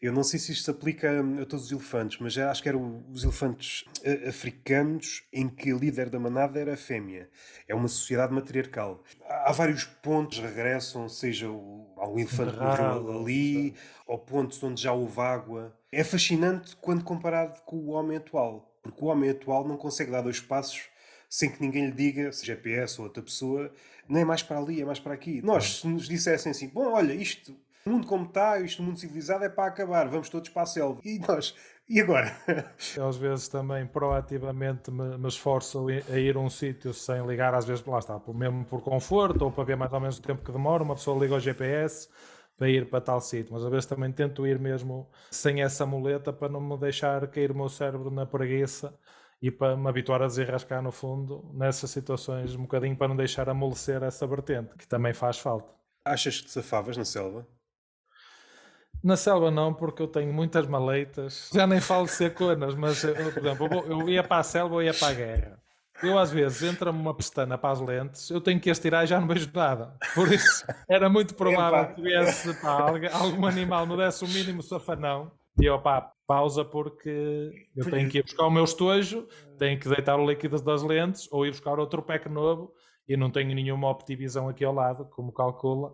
eu não sei se isto se aplica a todos os elefantes, mas acho que eram os elefantes eh, africanos em que o líder da manada era a fêmea. É uma sociedade matriarcal. Há vários pontos que regressam, seja o, algum elefante morreu ali, ou pontos onde já houve água. É fascinante quando comparado com o homem atual, porque o homem atual não consegue dar dois passos sem que ninguém lhe diga, seja GPS ou outra pessoa, nem é mais para ali, é mais para aqui. Nós, se nos dissessem assim, bom, olha, isto o mundo como está, isto mundo civilizado é para acabar, vamos todos para a selva. E nós, e agora? Às vezes também proativamente me, me esforço a ir a um sítio sem ligar, às vezes lá está, mesmo por conforto ou para ver mais ou menos o tempo que demora, uma pessoa liga ao GPS para ir para tal sítio, mas às vezes também tento ir mesmo sem essa muleta para não me deixar cair o meu cérebro na preguiça e para me habituar a desenrascar no fundo nessas situações um bocadinho para não deixar amolecer essa vertente, que também faz falta. Achas que te safavas na selva? Na selva não, porque eu tenho muitas maleitas. Já nem falo de seconas, mas, eu, por exemplo, eu, ia para a selva ou ia para a guerra. Eu, às vezes, entra-me uma pestana para as lentes, eu tenho que as tirar e já não vejo nada. Por isso, era muito provável que viesse pá, algum animal me desse o mínimo safanão. E eu, pá, pausa porque eu tenho que ir buscar o meu estojo, tenho que deitar o líquido das lentes ou ir buscar outro pack novo e não tenho nenhuma Optivisão aqui ao lado, como calcula.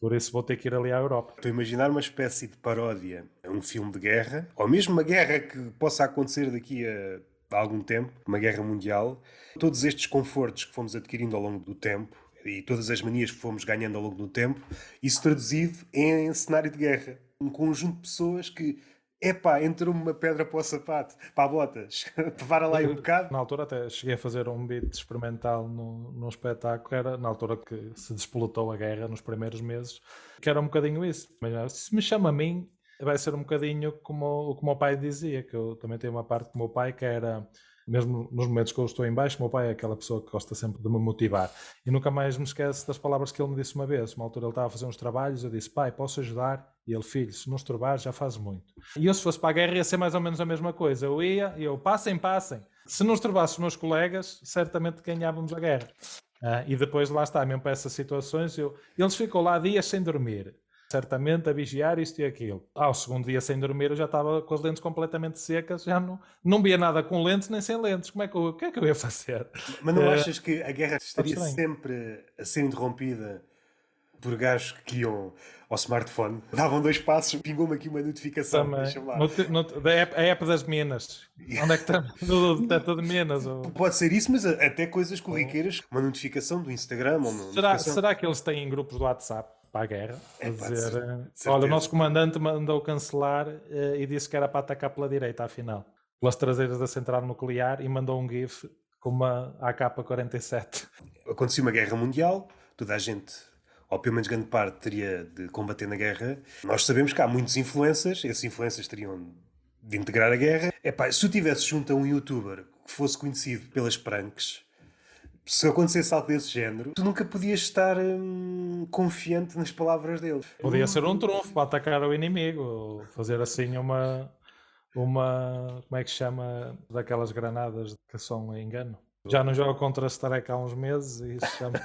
Por isso vou ter que ir ali à Europa. Estou a imaginar uma espécie de paródia a um filme de guerra, ou mesmo uma guerra que possa acontecer daqui a algum tempo, uma guerra mundial. Todos estes confortos que fomos adquirindo ao longo do tempo e todas as manias que fomos ganhando ao longo do tempo, isso traduzido em cenário de guerra. Um conjunto de pessoas que epá, entrou-me uma pedra para o sapato, para a botas, para lá aí um bocado. Na altura até cheguei a fazer um beat experimental no, no espetáculo, era na altura que se despolutou a guerra nos primeiros meses, que era um bocadinho isso. Mas se me chama a mim, vai ser um bocadinho como o que o meu pai dizia, que eu também tenho uma parte com o meu pai que era mesmo nos momentos que eu estou em baixo, meu pai é aquela pessoa que gosta sempre de me motivar. E nunca mais me esquece das palavras que ele me disse uma vez. Uma altura ele estava a fazer uns trabalhos, eu disse, pai, posso ajudar? E ele, filho, se não estorbar, já faz muito. E eu, se fosse para a guerra, ia ser mais ou menos a mesma coisa. Eu ia e eu, passem, passem. Se não estorbasse os meus colegas, certamente ganhávamos a guerra. Ah, e depois lá está, mesmo para essas situações, eu, eles ficam lá dias sem dormir certamente a vigiar isto e aquilo. Ao segundo dia sem dormir eu já estava com as lentes completamente secas, já não, não via nada com lentes nem sem lentes. Como é que eu, o que é que eu ia fazer? Mas não uh, achas que a guerra estaria sempre a ser interrompida por gajos que iam ao smartphone, davam dois passos, pingou-me aqui uma notificação. No, no, da app, a app das Minas. Onde é que está? Do detector de Minas. Ou... Pode ser isso, mas até coisas corriqueiras, uma notificação do Instagram. Ou será, será que eles têm grupos do WhatsApp? Para a guerra. É, dizer, eh, olha, o nosso comandante mandou cancelar uh, e disse que era para atacar pela direita, afinal, pelas traseiras da central nuclear e mandou um GIF com uma AK-47. Aconteceu uma guerra mundial, toda a gente ou pelo menos grande parte, teria de combater na guerra. Nós sabemos que há muitos influencers, esses influencers teriam de integrar a guerra. Epá, se tu tivesse junto a um youtuber que fosse conhecido pelas pranks, se acontecesse algo desse género, tu nunca podias estar hum, confiante nas palavras dele. Podia ser um trunfo para atacar o inimigo, fazer assim uma. Uma. Como é que chama? Daquelas granadas que são engano. Já não jogo contra a Starek há uns meses e isso chama.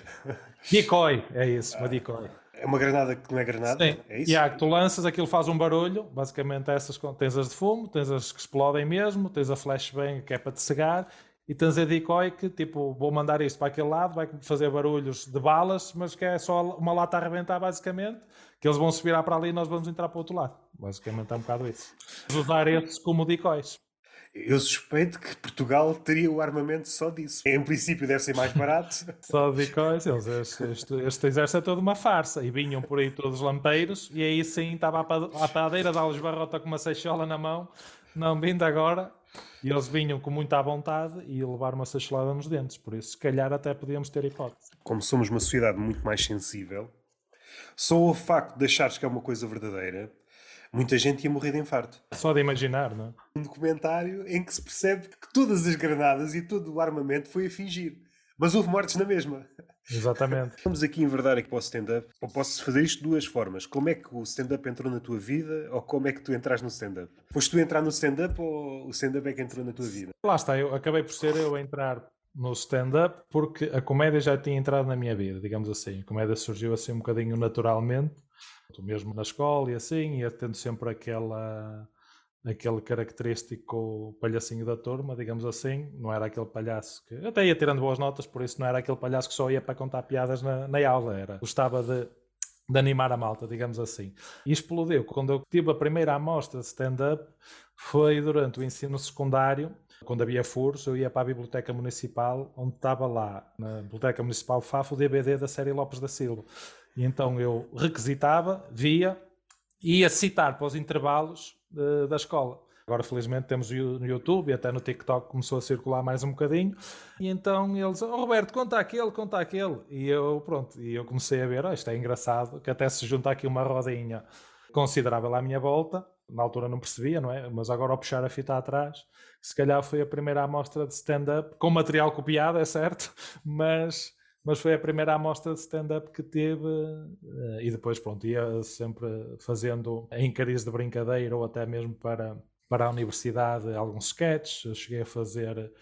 decoy, é isso, uma decoy. É uma granada que não é granada? Sim. É isso? E há que tu lanças, aquilo faz um barulho. Basicamente, essas tens as de fumo, tens as que explodem mesmo, tens a flashbang que é para te cegar e tens a decoy que, tipo, vou mandar isto para aquele lado, vai fazer barulhos de balas, mas que é só uma lata a arrebentar, basicamente, que eles vão se virar para ali e nós vamos entrar para o outro lado. Basicamente é um bocado isso. Usar esses como decoys. Eu suspeito que Portugal teria o armamento só disso. Em princípio deve ser mais barato. só de coisas. Este, este, este, exército é toda uma farsa. E vinham por aí todos lampeiros e aí sim estava a padeira da Barrota com uma seixola na mão. Não, vindo agora. E eles vinham com muita vontade e levar uma seixolada nos dentes. Por isso, se calhar até podíamos ter hipótese. Como somos uma sociedade muito mais sensível, só o facto de achares que é uma coisa verdadeira muita gente ia morrer de infarto. Só de imaginar, não é? Um documentário em que se percebe que todas as granadas e todo o armamento foi a fingir. Mas houve mortes na mesma. Exatamente. Vamos aqui enverdar aqui para o stand-up. Ou posso fazer isto de duas formas. Como é que o stand-up entrou na tua vida ou como é que tu entras no stand-up? Foste tu entrar no stand-up ou o stand-up é que entrou na tua vida? Lá está, eu acabei por ser eu a entrar no stand-up porque a comédia já tinha entrado na minha vida, digamos assim. A comédia surgiu assim um bocadinho naturalmente mesmo na escola e assim, ia tendo sempre aquela aquele característico palhacinho da turma, digamos assim, não era aquele palhaço que até ia tirando boas notas, por isso não era aquele palhaço que só ia para contar piadas na, na aula, era gostava de, de animar a malta, digamos assim. E explodiu. Quando eu tive a primeira amostra de stand-up, foi durante o ensino secundário, quando havia furos, eu ia para a Biblioteca Municipal, onde estava lá, na Biblioteca Municipal FAF, o DVD da série Lopes da Silva. E então eu requisitava, via, e ia citar para os intervalos de, da escola. Agora, felizmente, temos no YouTube e até no TikTok começou a circular mais um bocadinho. E então eles, oh, Roberto, conta aquele, conta aquele. E eu, pronto, e eu comecei a ver, oh, isto é engraçado, que até se junta aqui uma rodinha considerável à minha volta. Na altura não percebia, não é? Mas agora ao puxar a fita atrás, se calhar foi a primeira amostra de stand-up, com material copiado, é certo, mas mas foi a primeira amostra de stand-up que teve eh, e depois pronto, ia sempre fazendo em cariz de brincadeira ou até mesmo para, para a universidade alguns sketches, cheguei a fazer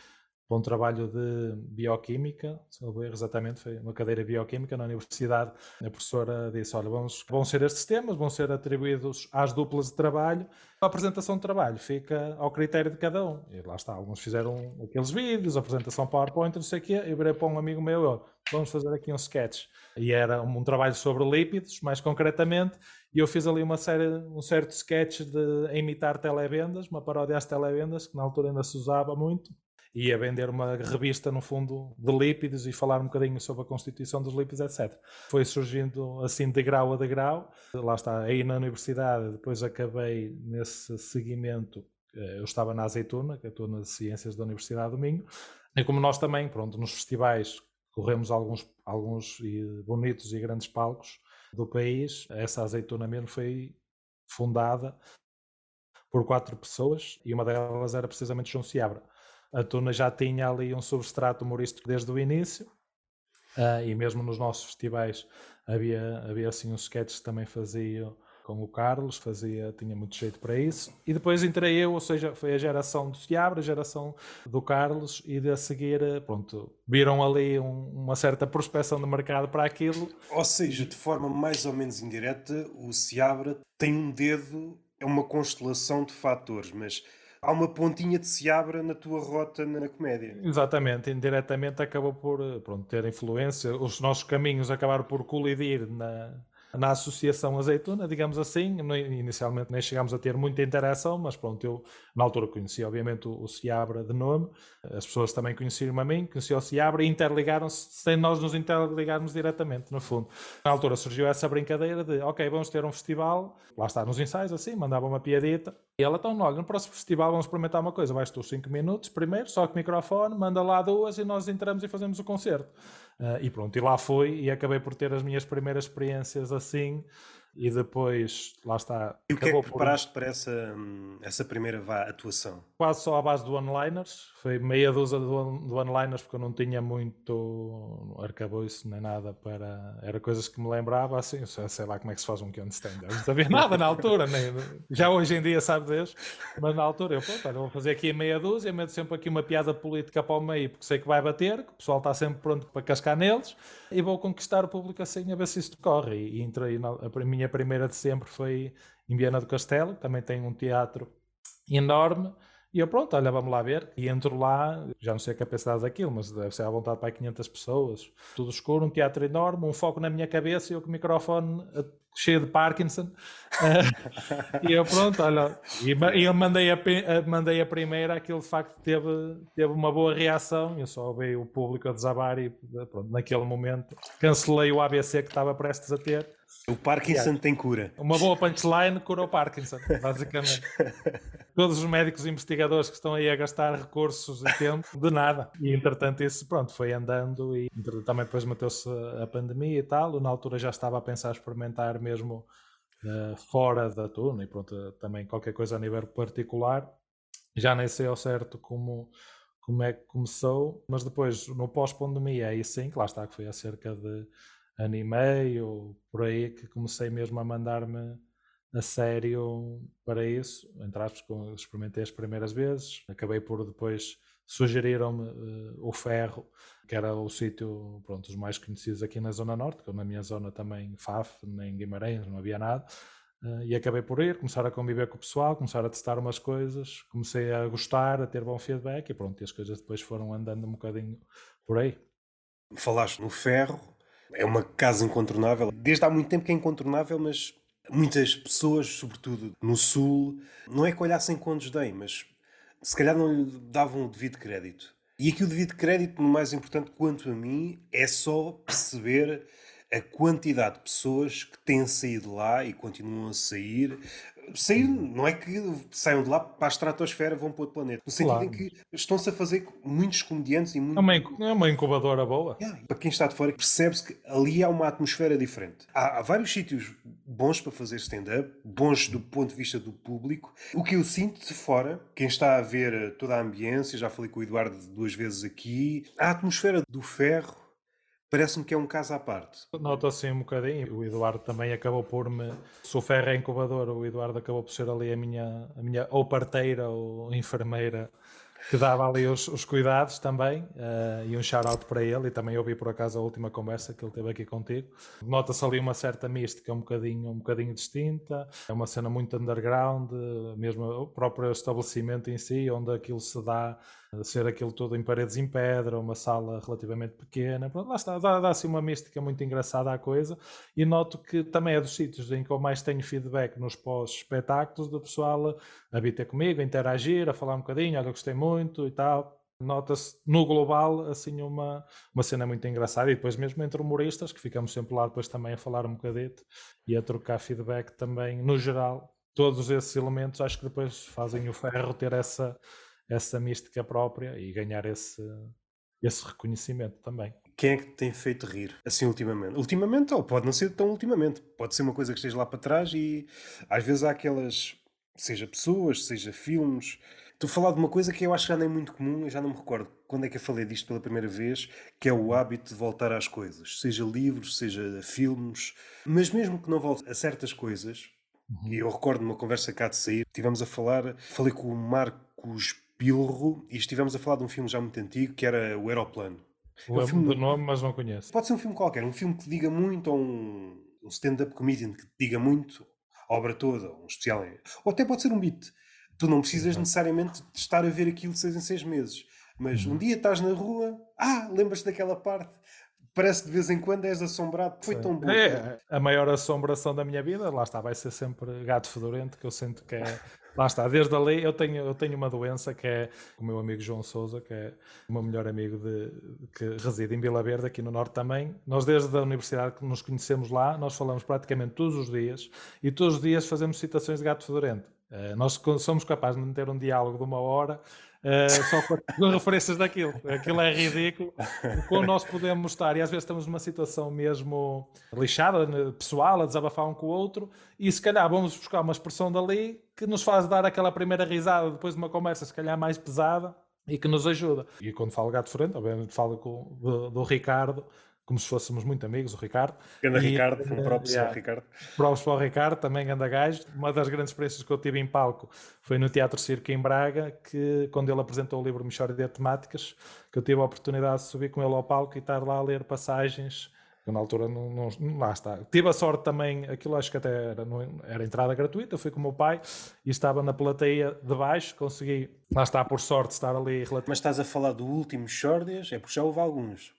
um trabalho de bioquímica, se não ver exatamente, foi uma cadeira de bioquímica na universidade. A professora disse: Olha, vamos, vão ser estes temas, vão ser atribuídos às duplas de trabalho. A apresentação de trabalho fica ao critério de cada um. E lá está, alguns fizeram aqueles vídeos, apresentação PowerPoint, não sei o quê. Eu virei para um amigo meu: eu, Vamos fazer aqui um sketch. E era um, um trabalho sobre lípidos, mais concretamente. E eu fiz ali uma série, um certo sketch de imitar televendas, uma paródia às televendas, que na altura ainda se usava muito ia vender uma revista, no fundo, de lípidos e falar um bocadinho sobre a constituição dos lípidos, etc. Foi surgindo assim de grau a de grau. Lá está, aí na universidade, depois acabei nesse seguimento. Eh, eu estava na Azeitona, que é estou nas Ciências da Universidade do Minho, e como nós também, pronto, nos festivais corremos alguns, alguns bonitos e grandes palcos do país, essa Azeitona mesmo foi fundada por quatro pessoas e uma delas era precisamente João Seabra a Tuna já tinha ali um substrato humorístico desde o início, uh, e mesmo nos nossos festivais havia, havia assim uns sketches que também fazia com o Carlos, fazia, tinha muito jeito para isso. E depois entrei eu, ou seja, foi a geração do Seabra, a geração do Carlos, e de a seguir, pronto, viram ali um, uma certa prospecção de mercado para aquilo. Ou seja, de forma mais ou menos indireta, o Seabra tem um dedo, é uma constelação de fatores, mas há uma pontinha de se abra na tua rota na comédia. Exatamente, indiretamente acabou por pronto, ter influência. Os nossos caminhos acabaram por colidir na, na Associação Azeitona, digamos assim. Inicialmente nem chegámos a ter muita interação, mas pronto, eu na altura conheci obviamente o, Ciabra de nome, as pessoas também conheciam-me a mim, conheciam o Ciabra e interligaram-se sem nós nos interligarmos diretamente, no fundo. Na altura surgiu essa brincadeira de, ok, vamos ter um festival, lá está, nos ensaios assim, mandava uma piadita, e ela, então, olha, no próximo festival vamos experimentar uma coisa, vais tu 5 minutos primeiro, só com microfone, manda lá duas e nós entramos e fazemos o concerto. Uh, e pronto, e lá foi e acabei por ter as minhas primeiras experiências assim e depois, lá está. E o que é que preparaste por... para essa, hum, essa primeira vá, atuação? Quase só à base do onliners, foi meia dúzia do, do onliners porque eu não tinha muito arcabouço nem nada para. Era coisas que me lembrava assim, sei lá como é que se faz um can't stand. Não sabia nada na altura, nem, já hoje em dia sabe Deus, mas na altura eu, pronto, olha, vou fazer aqui meia dúzia, meto sempre aqui uma piada política para o meio porque sei que vai bater, que o pessoal está sempre pronto para cascar neles e vou conquistar o público assim a ver se isto corre. E, e entrei na a minha primeira de sempre foi em Viana do Castelo, também tem um teatro enorme e eu, pronto, olha, vamos lá ver. E entro lá, já não sei a capacidade daquilo, mas deve ser à vontade para 500 pessoas. Tudo escuro, um teatro enorme, um foco na minha cabeça e eu com o microfone cheio de Parkinson. e eu, pronto, olha, e eu mandei a, mandei a primeira, aquilo de facto teve, teve uma boa reação. Eu só ouvi o público a desabar e, pronto, naquele momento cancelei o ABC que estava prestes a ter. O Parkinson tem cura. Uma boa punchline cura o Parkinson, basicamente. Todos os médicos investigadores que estão aí a gastar recursos e tempo, de nada. E entretanto, isso pronto, foi andando e também depois meteu-se a pandemia e tal. Na altura já estava a pensar experimentar mesmo uh, fora da turma e pronto, também qualquer coisa a nível particular. Já nem sei ao certo como, como é que começou, mas depois no pós-pandemia, aí sim, que lá está, que foi há cerca de ano e meio, por aí, que comecei mesmo a mandar-me a sério para isso. Entre aspas, experimentei as primeiras vezes, acabei por depois sugeriram-me uh, o Ferro, que era o sítio, pronto, os mais conhecidos aqui na Zona Norte, que na minha zona também, FAF, nem Guimarães, não havia nada. Uh, e acabei por ir, começar a conviver com o pessoal, começar a testar umas coisas, comecei a gostar, a ter bom feedback e pronto, e as coisas depois foram andando um bocadinho por aí. Falaste no ferro, é uma casa incontornável. Desde há muito tempo que é incontornável, mas muitas pessoas, sobretudo no Sul, não é que olhassem com desdém, mas se calhar não lhe davam o devido crédito. E aqui o devido crédito, no mais importante quanto a mim, é só perceber a quantidade de pessoas que têm saído lá e continuam a sair, sair, não é que saiam de lá para a estratosfera, vão para outro planeta. No sentido claro. em que estão-se a fazer muitos comediantes e muitos... É uma, é uma incubadora boa. Yeah, para quem está de fora, percebe-se que ali há uma atmosfera diferente. Há, há vários sítios bons para fazer stand-up, bons do ponto de vista do público. O que eu sinto de fora, quem está a ver toda a ambiência, já falei com o Eduardo duas vezes aqui, a atmosfera do ferro Parece-me que é um caso à parte. Nota assim um bocadinho. O Eduardo também acabou por me. Se o ferro é incubador, o Eduardo acabou por ser ali a minha, a minha ou parteira ou enfermeira que dava ali os, os cuidados também. Uh, e um shout-out para ele. E também ouvi por acaso a última conversa que ele teve aqui contigo. Nota-se ali uma certa mística um bocadinho, um bocadinho distinta. É uma cena muito underground, mesmo o próprio estabelecimento em si, onde aquilo se dá ser aquilo todo em paredes em pedra, uma sala relativamente pequena. Pronto, lá está, dá, dá uma mística muito engraçada à coisa. E noto que também é dos sítios em que eu mais tenho feedback nos pós-espetáculos do pessoal a vir ter comigo, a interagir, a falar um bocadinho, olha, gostei muito e tal. Nota-se no global assim uma, uma cena muito engraçada e depois mesmo entre humoristas que ficamos sempre lá depois também a falar um bocadito e a trocar feedback também no geral todos esses elementos acho que depois fazem o ferro ter essa essa mística própria e ganhar esse, esse reconhecimento também. Quem é que tem feito rir, assim, ultimamente? Ultimamente, ou pode não ser tão ultimamente, pode ser uma coisa que esteja lá para trás e às vezes há aquelas, seja pessoas, seja filmes. Estou a falar de uma coisa que eu acho que já nem é muito comum, eu já não me recordo quando é que eu falei disto pela primeira vez, que é o hábito de voltar às coisas, seja livros, seja filmes, mas mesmo que não volte a certas coisas, uhum. e eu recordo numa conversa cá de sair, estivemos a falar, falei com o Marcos Pilro e estivemos a falar de um filme já muito antigo que era O Aeroplano. É um filme do nome, mas não conheço. Pode ser um filme qualquer, um filme que diga muito, ou um, um stand-up comedian que diga muito, a obra toda, um especial, ou até pode ser um beat. Tu não precisas necessariamente de estar a ver aquilo de seis em seis meses. Mas um uhum. dia estás na rua, ah, lembras-te daquela parte, parece que de vez em quando és assombrado, foi Sim. tão bom. É, a maior assombração da minha vida, lá está, vai ser sempre gato fedorento, que eu sinto que é. Lá está, desde ali eu tenho, eu tenho uma doença que é o meu amigo João Souza, que é o meu melhor amigo de, que reside em Vila Verde, aqui no Norte também. Nós, desde a universidade que nos conhecemos lá, nós falamos praticamente todos os dias e todos os dias fazemos citações de gato fedorento. Uh, nós somos capazes de manter um diálogo de uma hora Uh, só com referências daquilo. Aquilo é ridículo. Como nós podemos estar, e às vezes estamos numa situação mesmo lixada, pessoal, a desabafar um com o outro, e se calhar vamos buscar uma expressão dali que nos faz dar aquela primeira risada depois de uma conversa, se calhar mais pesada, e que nos ajuda. E quando falo gato frente, obviamente falo com, do, do Ricardo, como se fôssemos muito amigos, o Ricardo. Ganda Ricardo, um próprio yeah, Ricardo. Próprios para o Ricardo, também ganda gajo. Uma das grandes experiências que eu tive em palco foi no Teatro Circo em Braga, que quando ele apresentou o livro Michória de Temáticas, que eu tive a oportunidade de subir com ele ao palco e estar lá a ler passagens eu, na altura não, não, lá está. Tive a sorte também, aquilo acho que até era, não, era entrada gratuita, fui com o meu pai e estava na plateia de baixo, consegui, lá está, por sorte, estar ali relativamente. Mas estás a falar do último Shordias, é porque já houve alguns.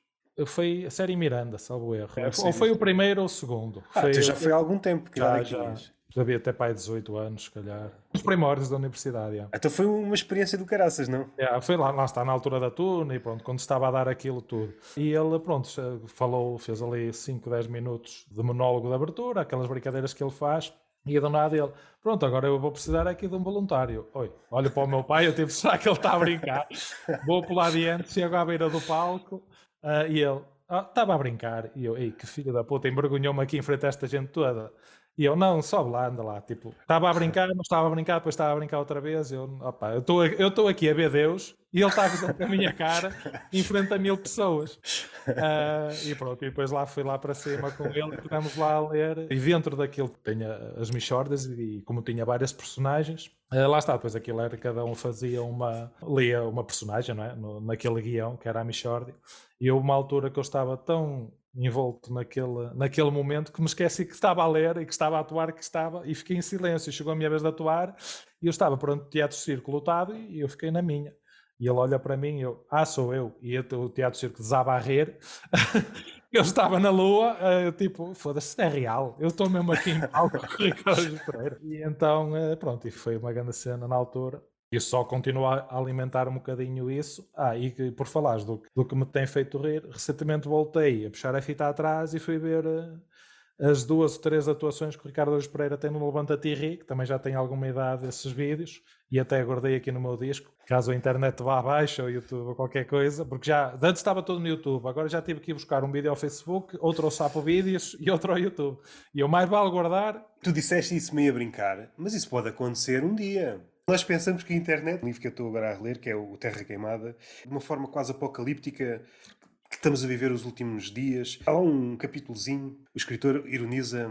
Foi a série Miranda, salvo erro. É, ou foi o primeiro ou o segundo. Ah, foi, já foi há algum tempo que já, já. Devia até pai 18 anos, se calhar. Os primórdios da universidade. Já. Então foi uma experiência do caraças, não? É, foi lá, lá está, na altura da turma e pronto, quando estava a dar aquilo tudo. E ele, pronto, falou, fez ali 5, 10 minutos de monólogo de abertura, aquelas brincadeiras que ele faz. E do nada ele, pronto, agora eu vou precisar aqui de um voluntário. Oi, olho para o meu pai, eu tive, será que ele está a brincar? vou pular adiante, chego à beira do palco uh, e ele, estava ah, a brincar. E eu, ei, que filho da puta, envergonhou-me aqui em frente a esta gente toda. E eu, não, sobe lá, anda lá. Tipo, estava a brincar, não estava a brincar, depois estava a brincar outra vez. Eu, opa, eu estou eu aqui a ver Deus e ele está a a minha cara em frente a mil pessoas. Uh, e pronto, e depois lá fui lá para cima com ele e ficámos lá a ler. E dentro daquilo tinha as Michordas e como tinha várias personagens, Uh, lá está, depois aquilo era cada um fazia uma. lia uma personagem, não é? No, naquele guião que era a Michordia. E houve uma altura que eu estava tão envolto naquele, naquele momento que me esqueci que estava a ler e que estava a atuar, que estava, e fiquei em silêncio. Chegou a minha vez de atuar e eu estava pronto, teatro circo lotado e eu fiquei na minha. E ele olha para mim e eu, ah, sou eu. E eu, o teatro circo desaba a rir. eu estava na lua, uh, tipo, foda-se, é real. Eu estou mesmo aqui em palco com o Ricardo. E então, uh, pronto, e foi uma grande cena na altura. E só continuo a alimentar um bocadinho isso. Ah, e por falares do, do que me tem feito rir, recentemente voltei a puxar a fita atrás e fui ver uh, as duas ou três atuações que o Ricardo Aruz Pereira tem no Levanta-te Ri, que também já tem alguma idade esses vídeos, e até guardei aqui no meu disco, caso a internet vá abaixo, ou YouTube ou qualquer coisa, porque já, antes estava tudo no YouTube, agora já tive que ir buscar um vídeo ao Facebook, outro ao Sapo Vídeos e outro ao YouTube. E eu mais vale guardar... Tu disseste isso meio a brincar, mas isso pode acontecer um dia. Nós pensamos que a internet, o livro que eu estou agora a ler, que é o Terra Queimada, de uma forma quase apocalíptica, que estamos a viver os últimos dias. Há um capítulozinho, o escritor ironiza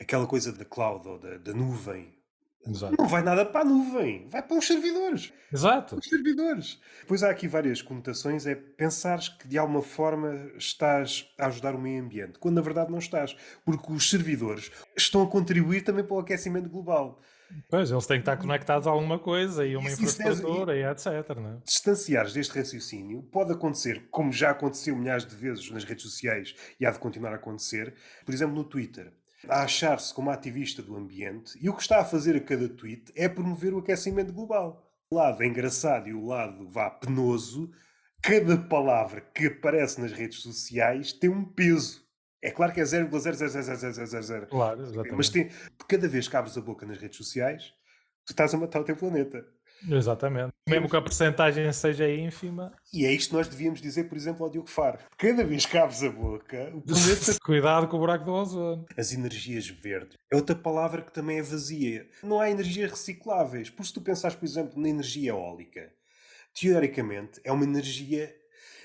aquela coisa da cloud ou da, da nuvem. Exato. Não vai nada para a nuvem, vai para os servidores. Exato. Os servidores. Depois há aqui várias conotações, é pensares que de alguma forma estás a ajudar o meio ambiente, quando na verdade não estás, porque os servidores estão a contribuir também para o aquecimento global. Pois, eles têm que estar conectados a alguma coisa e uma isso, infraestrutura e, e etc. Né? Distanciares deste raciocínio pode acontecer, como já aconteceu milhares de vezes nas redes sociais e há de continuar a acontecer, por exemplo no Twitter. A achar-se como ativista do ambiente e o que está a fazer a cada tweet é promover o aquecimento global. O lado engraçado e o lado vá penoso, cada palavra que aparece nas redes sociais tem um peso é claro que é 0,0000000. Claro, exatamente. Mas tem, cada vez que abres a boca nas redes sociais, tu estás a matar o teu planeta. Exatamente. Mesmo que a porcentagem seja ínfima. E é isto que nós devíamos dizer, por exemplo, ao Diogo Faro. Cada vez que abres a boca, o planeta. Cuidado com o buraco do ozono. As energias verdes. É outra palavra que também é vazia. Não há energias recicláveis. Por se tu pensares, por exemplo, na energia eólica, teoricamente é uma energia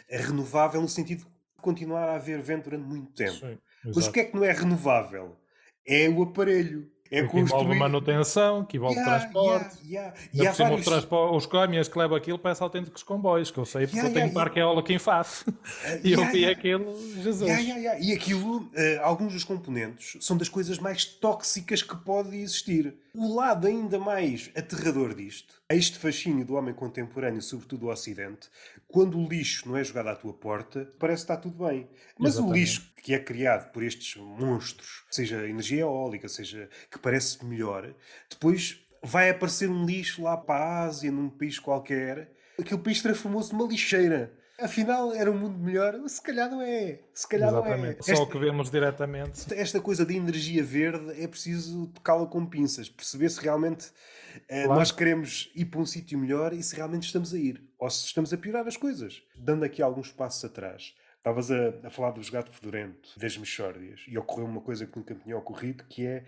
renovável no sentido continuar a haver vento durante muito tempo. Sim, Mas o que é que não é renovável? É o aparelho. é que envolve manutenção, que envolve yeah, transporte. Yeah, yeah. E há vários... transporte, os caminhões que levam aquilo parecem autênticos comboios, que eu sei porque eu tenho yeah, parqueola aqui em face. e eu vi aquilo, Jesus. E aquilo, uh, alguns dos componentes são das coisas mais tóxicas que pode existir. O lado ainda mais aterrador disto, este fascínio do homem contemporâneo, sobretudo do Ocidente, quando o lixo não é jogado à tua porta, parece que está tudo bem. Mas Exatamente. o lixo que é criado por estes monstros, seja energia eólica, seja que parece melhor, depois vai aparecer um lixo lá para a Ásia, num país qualquer. Aquele país transformou-se numa lixeira. Afinal, era um mundo melhor? Se calhar não é. Se calhar Exatamente. não é. Só esta, o que vemos diretamente. Esta coisa de energia verde é preciso tocá-la com pinças, perceber se realmente uh, claro. nós queremos ir para um sítio melhor e se realmente estamos a ir. Ou se estamos a piorar as coisas. Dando aqui alguns passos atrás. Estavas a, a, falar do gato fedorento, das mexórdias, e ocorreu uma coisa que nunca me tinha ocorrido, que é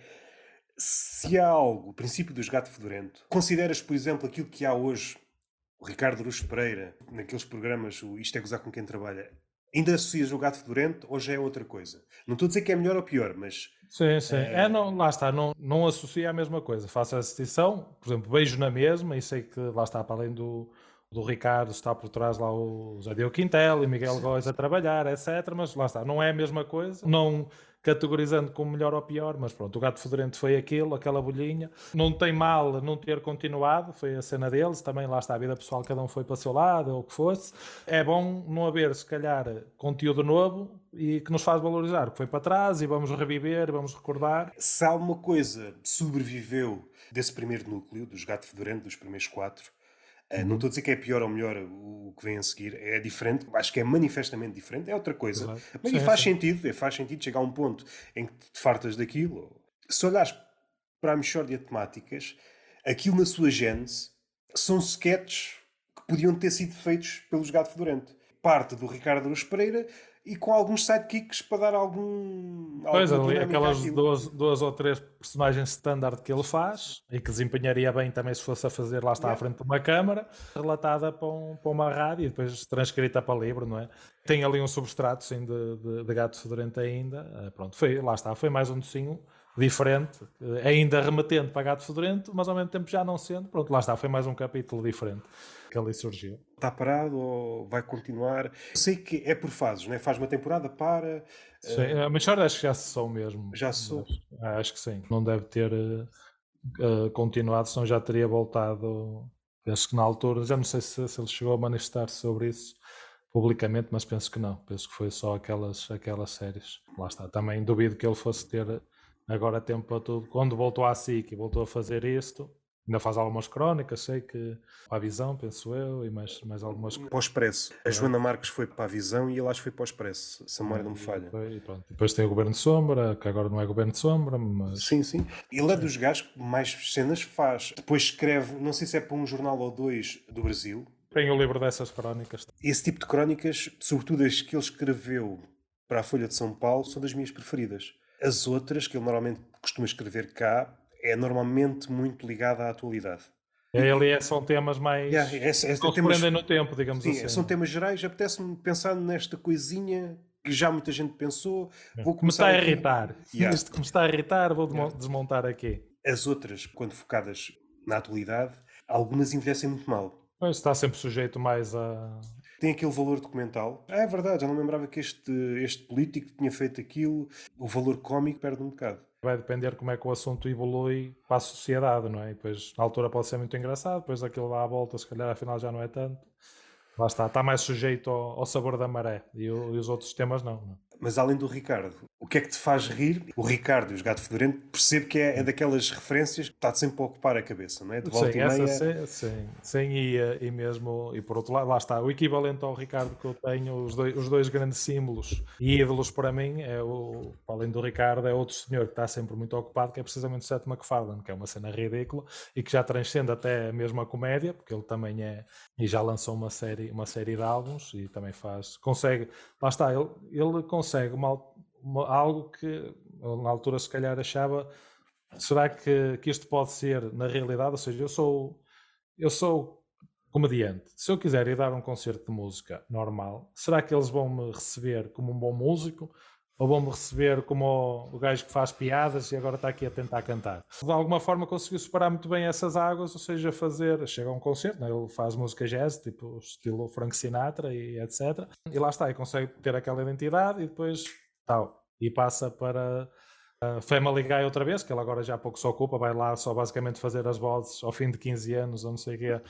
se há algo, o princípio do gato fedorento, consideras, por exemplo, aquilo que há hoje, o Ricardo Ruz Pereira, naqueles programas, o Isto é Gozar com quem trabalha, ainda associas o gato fedorento ou já é outra coisa? Não estou a dizer que é melhor ou pior, mas... Sim, sim. É, é não, lá está, não, não associa a mesma coisa. Faço a distinção, por exemplo, beijo na mesma e sei que lá está, para além do do Ricardo está por trás lá o Jadeu Quintel e Miguel Góis a trabalhar, etc. Mas lá está, não é a mesma coisa. Não categorizando como melhor ou pior, mas pronto, o Gato Fedorento foi aquilo, aquela bolhinha. Não tem mal não ter continuado, foi a cena deles, também lá está a vida pessoal, cada um foi para o seu lado, ou o que fosse. É bom não haver, se calhar, conteúdo novo e que nos faz valorizar o que foi para trás e vamos reviver, vamos recordar. Se alguma coisa sobreviveu desse primeiro núcleo, dos Gato Fedorento, dos primeiros quatro, Uh, não estou a dizer que é pior ou melhor o, que vem a seguir, é diferente, acho que é manifestamente diferente, é outra coisa. Claro. Mas sim, faz sim. sentido, faz sentido chegar a um ponto em que te fartas daquilo. Se olhares para a Michórdia de temáticas, aquilo na sua gênese são sketches que podiam ter sido feitos pelos Gato Fedorento. Parte do Ricardo Aruz Pereira e com alguns sidekicks para dar algum. Pois, ali, aquelas duas, duas ou três personagens standard que ele faz e que desempenharia bem também se fosse a fazer lá está yeah. à frente de uma câmara, relatada para, um, para uma rádio e depois transcrita para livro, não é? Tem ali um substrato sim, de, de, de gato fedorento ainda. Uh, pronto, foi, lá está, foi mais um docinho diferente, ainda remetendo para gato fedorento, mas ao mesmo tempo já não sendo. Pronto, lá está, foi mais um capítulo diferente que ali surgiu. Está parado ou vai continuar? Sei que é por fases, não é? Faz uma temporada, para. Sim, uh... mas acho que já são mesmo. Já sou. Acho que sim. Não deve ter uh, continuado, senão já teria voltado. Penso que na altura, já não sei se, se ele chegou a manifestar sobre isso publicamente, mas penso que não. Penso que foi só aquelas, aquelas séries. Lá está. Também duvido que ele fosse ter agora tempo para tudo. Quando voltou à SIC e voltou a fazer isto, Ainda faz algumas crónicas, sei que para a Visão, penso eu, e mais, mais algumas Para o Expresso. A Joana Marques foi para a Visão e ele acho que foi para o Expresso, se a memória não me falha. E pronto. Depois tem o Governo de Sombra, que agora não é Governo de Sombra, mas. Sim, sim. Ele é dos gajos que mais cenas faz. Depois escreve, não sei se é para um jornal ou dois do Brasil. Tem o livro dessas crónicas. Esse tipo de crónicas, sobretudo as que ele escreveu para a Folha de São Paulo, são das minhas preferidas. As outras, que ele normalmente costuma escrever cá, é normalmente muito ligada à atualidade. Ele é, são temas mais yeah, é, é, é, que temas, no tempo, digamos sim, assim. São temas gerais, apetece-me pensar nesta coisinha que já muita gente pensou. Vou começar me está a irritar. Yeah. Isto que me está a irritar, vou yeah. desmontar aqui. As outras, quando focadas na atualidade, algumas envelhecem muito mal. Mas está sempre sujeito mais a. Tem aquele valor documental. Ah, é verdade, já não lembrava que este, este político tinha feito aquilo. O valor cómico perde um bocado. Vai depender como é que o assunto evolui para a sociedade, não é? E depois, na altura pode ser muito engraçado, depois aquilo lá à volta, se calhar afinal já não é tanto. Lá está, está mais sujeito ao, ao sabor da maré e, o, e, os outros temas não. não. Mas além do Ricardo, o que é que te faz rir? O Ricardo e os Gato Fedorento, percebo que é, é daquelas referências que está sempre a ocupar a cabeça, não é? De volta sim, e meia. Sim, sim, sim e, e mesmo, e por outro lado, lá está, o equivalente ao Ricardo que eu tenho, os dois, os dois grandes símbolos e ídolos para mim, é o, além do Ricardo, é outro senhor que está sempre muito ocupado, que é precisamente o Seth MacFarlane, que é uma cena ridícula e que já transcende até mesmo a comédia, porque ele também é, e já lançou uma série, uma série de álbuns e também faz, consegue, lá está, ele, ele consegue uma, uma, algo que na altura se calhar achava será que, que isto pode ser na realidade? Ou seja, eu sou eu sou comediante. Se eu quiser ir dar um concerto de música normal, será que eles vão me receber como um bom músico? Ou vão-me receber como o, gajo que faz piadas e agora está aqui a tentar cantar. De alguma forma conseguiu separar muito bem essas águas, ou seja, fazer, chega a um concerto, né? ele faz música jazz, tipo estilo Frank Sinatra e etc. E lá está, e consegue ter aquela identidade e depois tal. E passa para a Family Guy outra vez, que ele agora já pouco se ocupa, vai lá só basicamente fazer as vozes ao fim de 15 anos ou não sei o quê.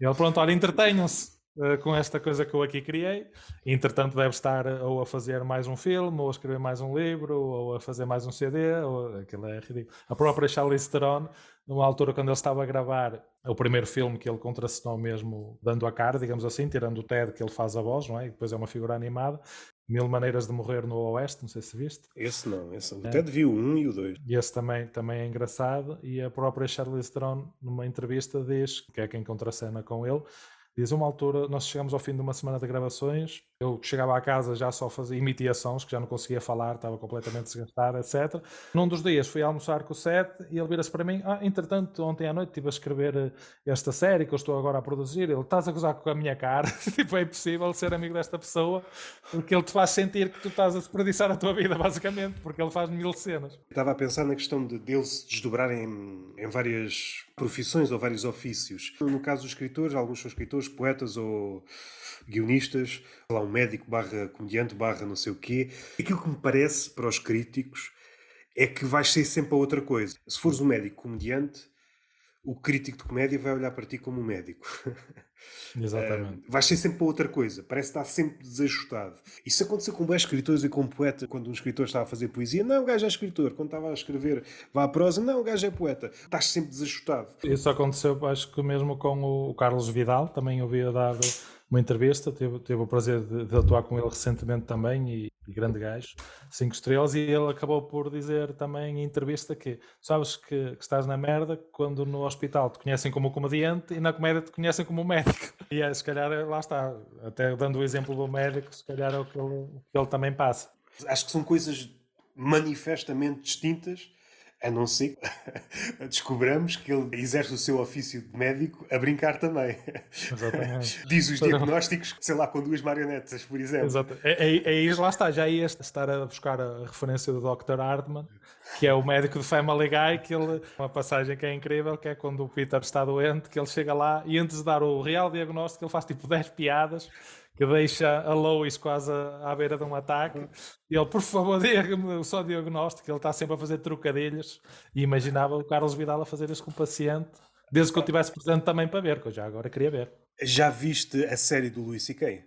Ele, pronto, olha, entretenham-se uh, com esta coisa que eu aqui criei. Entretanto, deve estar ou a fazer mais um filme, ou a escrever mais um livro, ou a fazer mais um CD, ou aquilo é ridículo. A própria Charlize Theron, numa altura quando ele estava a gravar o primeiro filme que ele contracenou mesmo dando a cara, digamos assim, tirando o Ted que ele faz a voz, não é? E depois é uma figura animada. Mil Maneiras de Morrer no Oeste, não sei se viste. Esse não, esse é. Ted viu o um e o dois. E esse também, também é engraçado. E a própria Charlize Theron, numa entrevista, diz que é quem contracena com ele, Diz uma altura, nós chegamos ao fim de uma semana de gravações, eu chegava à casa já só fazia imitações, que já não conseguia falar, estava completamente desgastado, etc. Num dos dias fui almoçar com o Seth e ele vira-se para mim, ah, entretanto, ontem à noite estive a escrever eh, esta série que eu estou agora a produzir, ele, estás a gozar com a minha cara, tipo, é impossível ser amigo desta pessoa, porque ele te faz sentir que tu estás a desperdiçar a tua vida, basicamente, porque ele faz mil cenas. Estava a pensar na questão de deles se desdobrarem em, em várias profissões ou vários ofícios. No caso dos escritores, alguns são escritores, poetas ou guionistas, lá um médico barra comediante barra não sei o quê. Aquilo que me parece para os críticos é que vais ser sempre a outra coisa. Se fores um médico comediante, o crítico de comédia vai olhar para ti como um médico. Exatamente. Uh, vais ser sempre para outra coisa, parece estar sempre desajustado. Isso aconteceu com bons escritores e com poeta, quando um escritor estava a fazer poesia, não, o gajo é escritor. Quando estava a escrever, vá à prosa, não, o gajo é poeta. Estás sempre desajustado. Isso aconteceu, acho que mesmo com o Carlos Vidal, também ouvi dar uma entrevista, teve, teve o prazer de, de, atuar com ele recentemente também, e, e, grande gajo, cinco estrelas, e ele acabou por dizer também em entrevista que sabes que, que, estás na merda quando no hospital te conhecem como comediante e na comédia te conhecem como médico. E é, se calhar, lá está, até dando o exemplo do médico, se calhar é o que ele, que ele também passa. Acho que são coisas manifestamente distintas a não ser que descobramos que ele exerce o seu ofício de médico a brincar também. Exatamente. Diz os diagnósticos, sei lá, com duas marionetas, por exemplo. Exato. É, é, é isso, lá está, já ia estar a buscar a referência do Dr. Hardman, que é o médico de Family Guy, que ele, uma passagem que é incrível, que é quando o Peter está doente, que ele chega lá e antes de dar o real diagnóstico, ele faz tipo 10 piadas que deixa a Lois quase à beira de um ataque. E ele, por favor, diga-me só diagnóstico. Ele está sempre a fazer trocadilhos. E imaginava o Carlos Vidal a fazer isso com o paciente, desde que eu estivesse presente também para ver, que eu já agora queria ver. Já viste a série do Louis C.K.?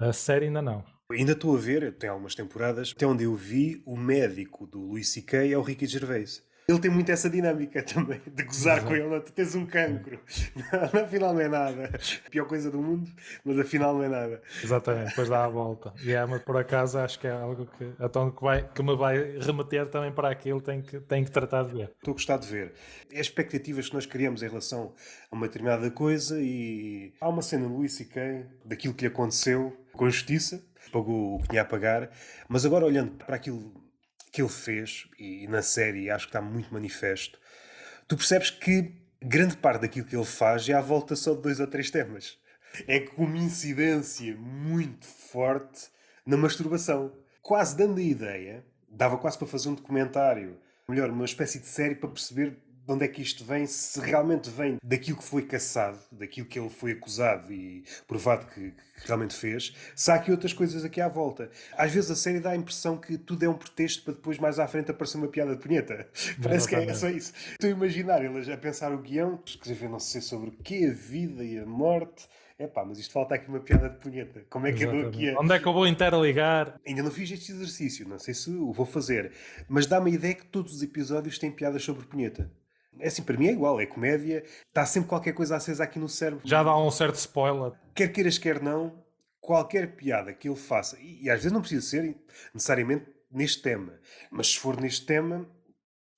A série ainda não. Ainda estou a ver, tem algumas temporadas, até onde eu vi, o médico do Louis C.K. é o Ricky Gervais. Ele tem muito essa dinâmica também, de gozar Exato. com ele. Tu tens um cancro. Não, afinal não é nada. A pior coisa do mundo, mas afinal não é nada. Exatamente, depois dá a volta. E é, mas por acaso acho que é algo que, então, que, vai, que me vai remeter também para aquilo, tem que, tem que tratar de ver. Estou a gostar de ver. As expectativas que nós criamos em relação a uma determinada coisa e há uma cena no Luís C.K. daquilo que lhe aconteceu com justiça, pagou o que tinha a pagar, mas agora olhando para aquilo que ele fez, e na série acho que está muito manifesto, tu percebes que grande parte daquilo que ele faz é à volta só de dois ou três temas. É com uma incidência muito forte na masturbação. Quase dando a ideia, dava quase para fazer um documentário, melhor, uma espécie de série para perceber de onde é que isto vem, se realmente vem daquilo que foi caçado, daquilo que ele foi acusado e provado que, que, realmente fez, se há aqui outras coisas aqui à volta. Às vezes a série dá a impressão que tudo é um pretexto para depois mais à frente aparecer uma piada de punheta. Parece que é só isso. Estou a imaginar eles a pensar o guião, escrever não sei sobre o que, a vida e a morte. É pá, mas isto falta aqui uma piada de punheta. Como é que Exatamente. eu dou aqui a... Onde é que eu vou interligar? Ainda não fiz este exercício, não sei se o vou fazer. Mas dá-me a ideia que todos os episódios têm piadas sobre punheta. É assim, para mim é igual, é comédia, está sempre qualquer coisa acesa aqui no cérebro. Já dá um certo spoiler. Quer queiras, quer não, qualquer piada que ele faça, e, e às vezes não precisa ser necessariamente neste tema, mas se for neste tema,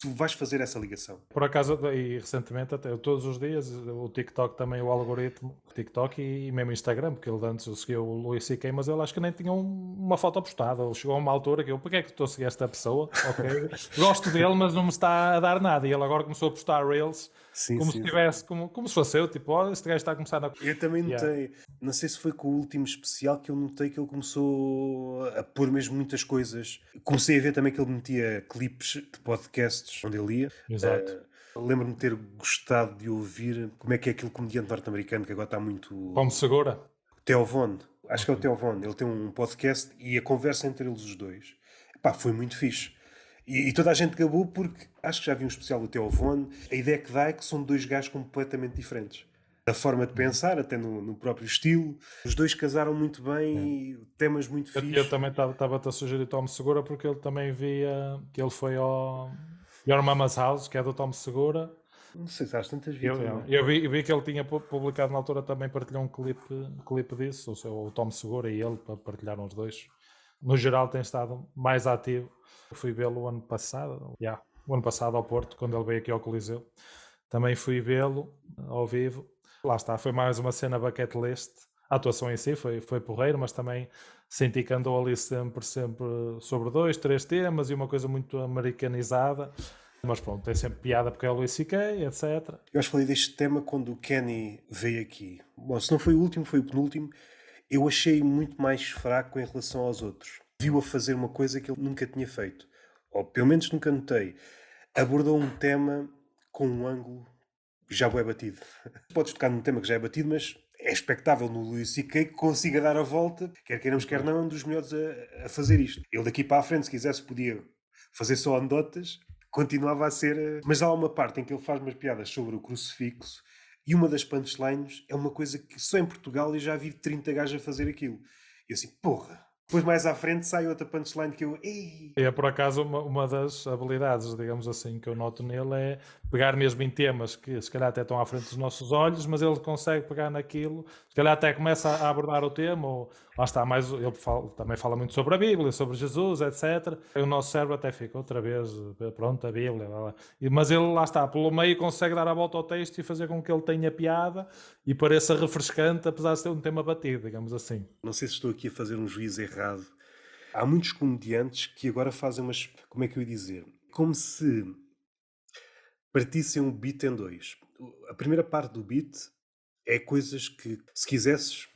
tu vais fazer essa ligação. Por acaso, e recentemente, até todos os dias, o TikTok também, o algoritmo, TikTok e, mesmo Instagram, porque ele antes seguiu o Luís C.K., mas ele acho que nem tinha um, uma foto postada. Ele chegou a uma altura que eu, porque é que estou a seguir esta pessoa? Ok, gosto dele, mas não me está a dar nada. E ele agora começou a postar Reels Sim, como sim, se tivesse, como, como se fosse eu, tipo, olha, este gajo está a começar a. Eu também notei, yeah. não sei se foi com o último especial que eu notei que ele começou a pôr mesmo muitas coisas. Comecei a ver também que ele metia clipes de podcasts onde ele ia. Exato. Uh, Lembro-me de ter gostado de ouvir como é que é aquele comediante norte-americano que agora está muito. Como segura? Theo Von, acho okay. que é o Theo Von. Ele tem um podcast e a conversa entre eles os dois. Pá, foi muito fixe. E, e, toda a gente gabou porque acho que já vi um especial do Theo Von. A ideia que dá é que são dois gajos completamente diferentes. Da forma de pensar, até no, no próprio estilo. Os dois casaram muito bem, é. temas muito fixos. Eu também estava-te a sugerir Tom Segura porque ele também via que ele foi ao Your Mama's House, que é do Tom Segura. Não sei se há tantas vezes. Eu, eu, eu, vi, vi, que ele tinha publicado na altura também partilhou um clipe, clipe disso, o, o Tom Segura e ele partilharam os dois. No geral tem estado mais ativo Fui vê-lo ano passado, yeah, o ano passado ao Porto, quando ele veio aqui ao Coliseu. Também fui vê-lo ao vivo. Lá está, foi mais uma cena bucket list. A atuação em si foi, foi porreiro, mas também senti que andou ali sempre, sempre sobre dois, três temas e uma coisa muito americanizada. Mas pronto, tem sempre piada porque é o Luís C.K., etc. Eu acho que falei deste tema quando o Kenny veio aqui. Bom, se não foi o último, foi o penúltimo. Eu achei muito mais fraco em relação aos outros viu a fazer uma coisa que ele nunca tinha feito, ou pelo menos nunca notei. Abordou um tema com um ângulo já é batido. Podes tocar num tema que já é batido, mas é expectável no Luís C.K. que consiga dar a volta, quer queiramos, quer não, é um dos melhores a, a, fazer isto. Ele daqui para a frente, se quisesse, podia fazer só anedotas, continuava a ser. Eh, mas há uma parte em que ele faz umas piadas sobre o crucifixo e uma das punchlines é uma coisa que só em Portugal eu já vi 30 gajos a fazer aquilo. E eu assim, porra, depois mais à frente sai outra punchline que eu. Ei! É por acaso uma, uma das habilidades, digamos assim, que eu noto nele é pegar mesmo em temas que se calhar até estão à frente dos nossos olhos, mas ele consegue pegar naquilo, se calhar até começa a abordar o tema, ou lá está, mais ele fala, também fala muito sobre a Bíblia, sobre Jesus, etc. E o nosso cérebro até fica outra vez, pronto, a Bíblia, lá, lá. mas ele lá está, pelo meio consegue dar a volta ao texto e fazer com que ele tenha piada e pareça refrescante, apesar de ser um tema batido, digamos assim. Não sei se estou aqui a fazer um juízo errado. Há muitos comediantes que agora fazem umas. Como é que eu ia dizer? Como se partissem um beat em dois. A primeira parte do beat é coisas que, se quisesses,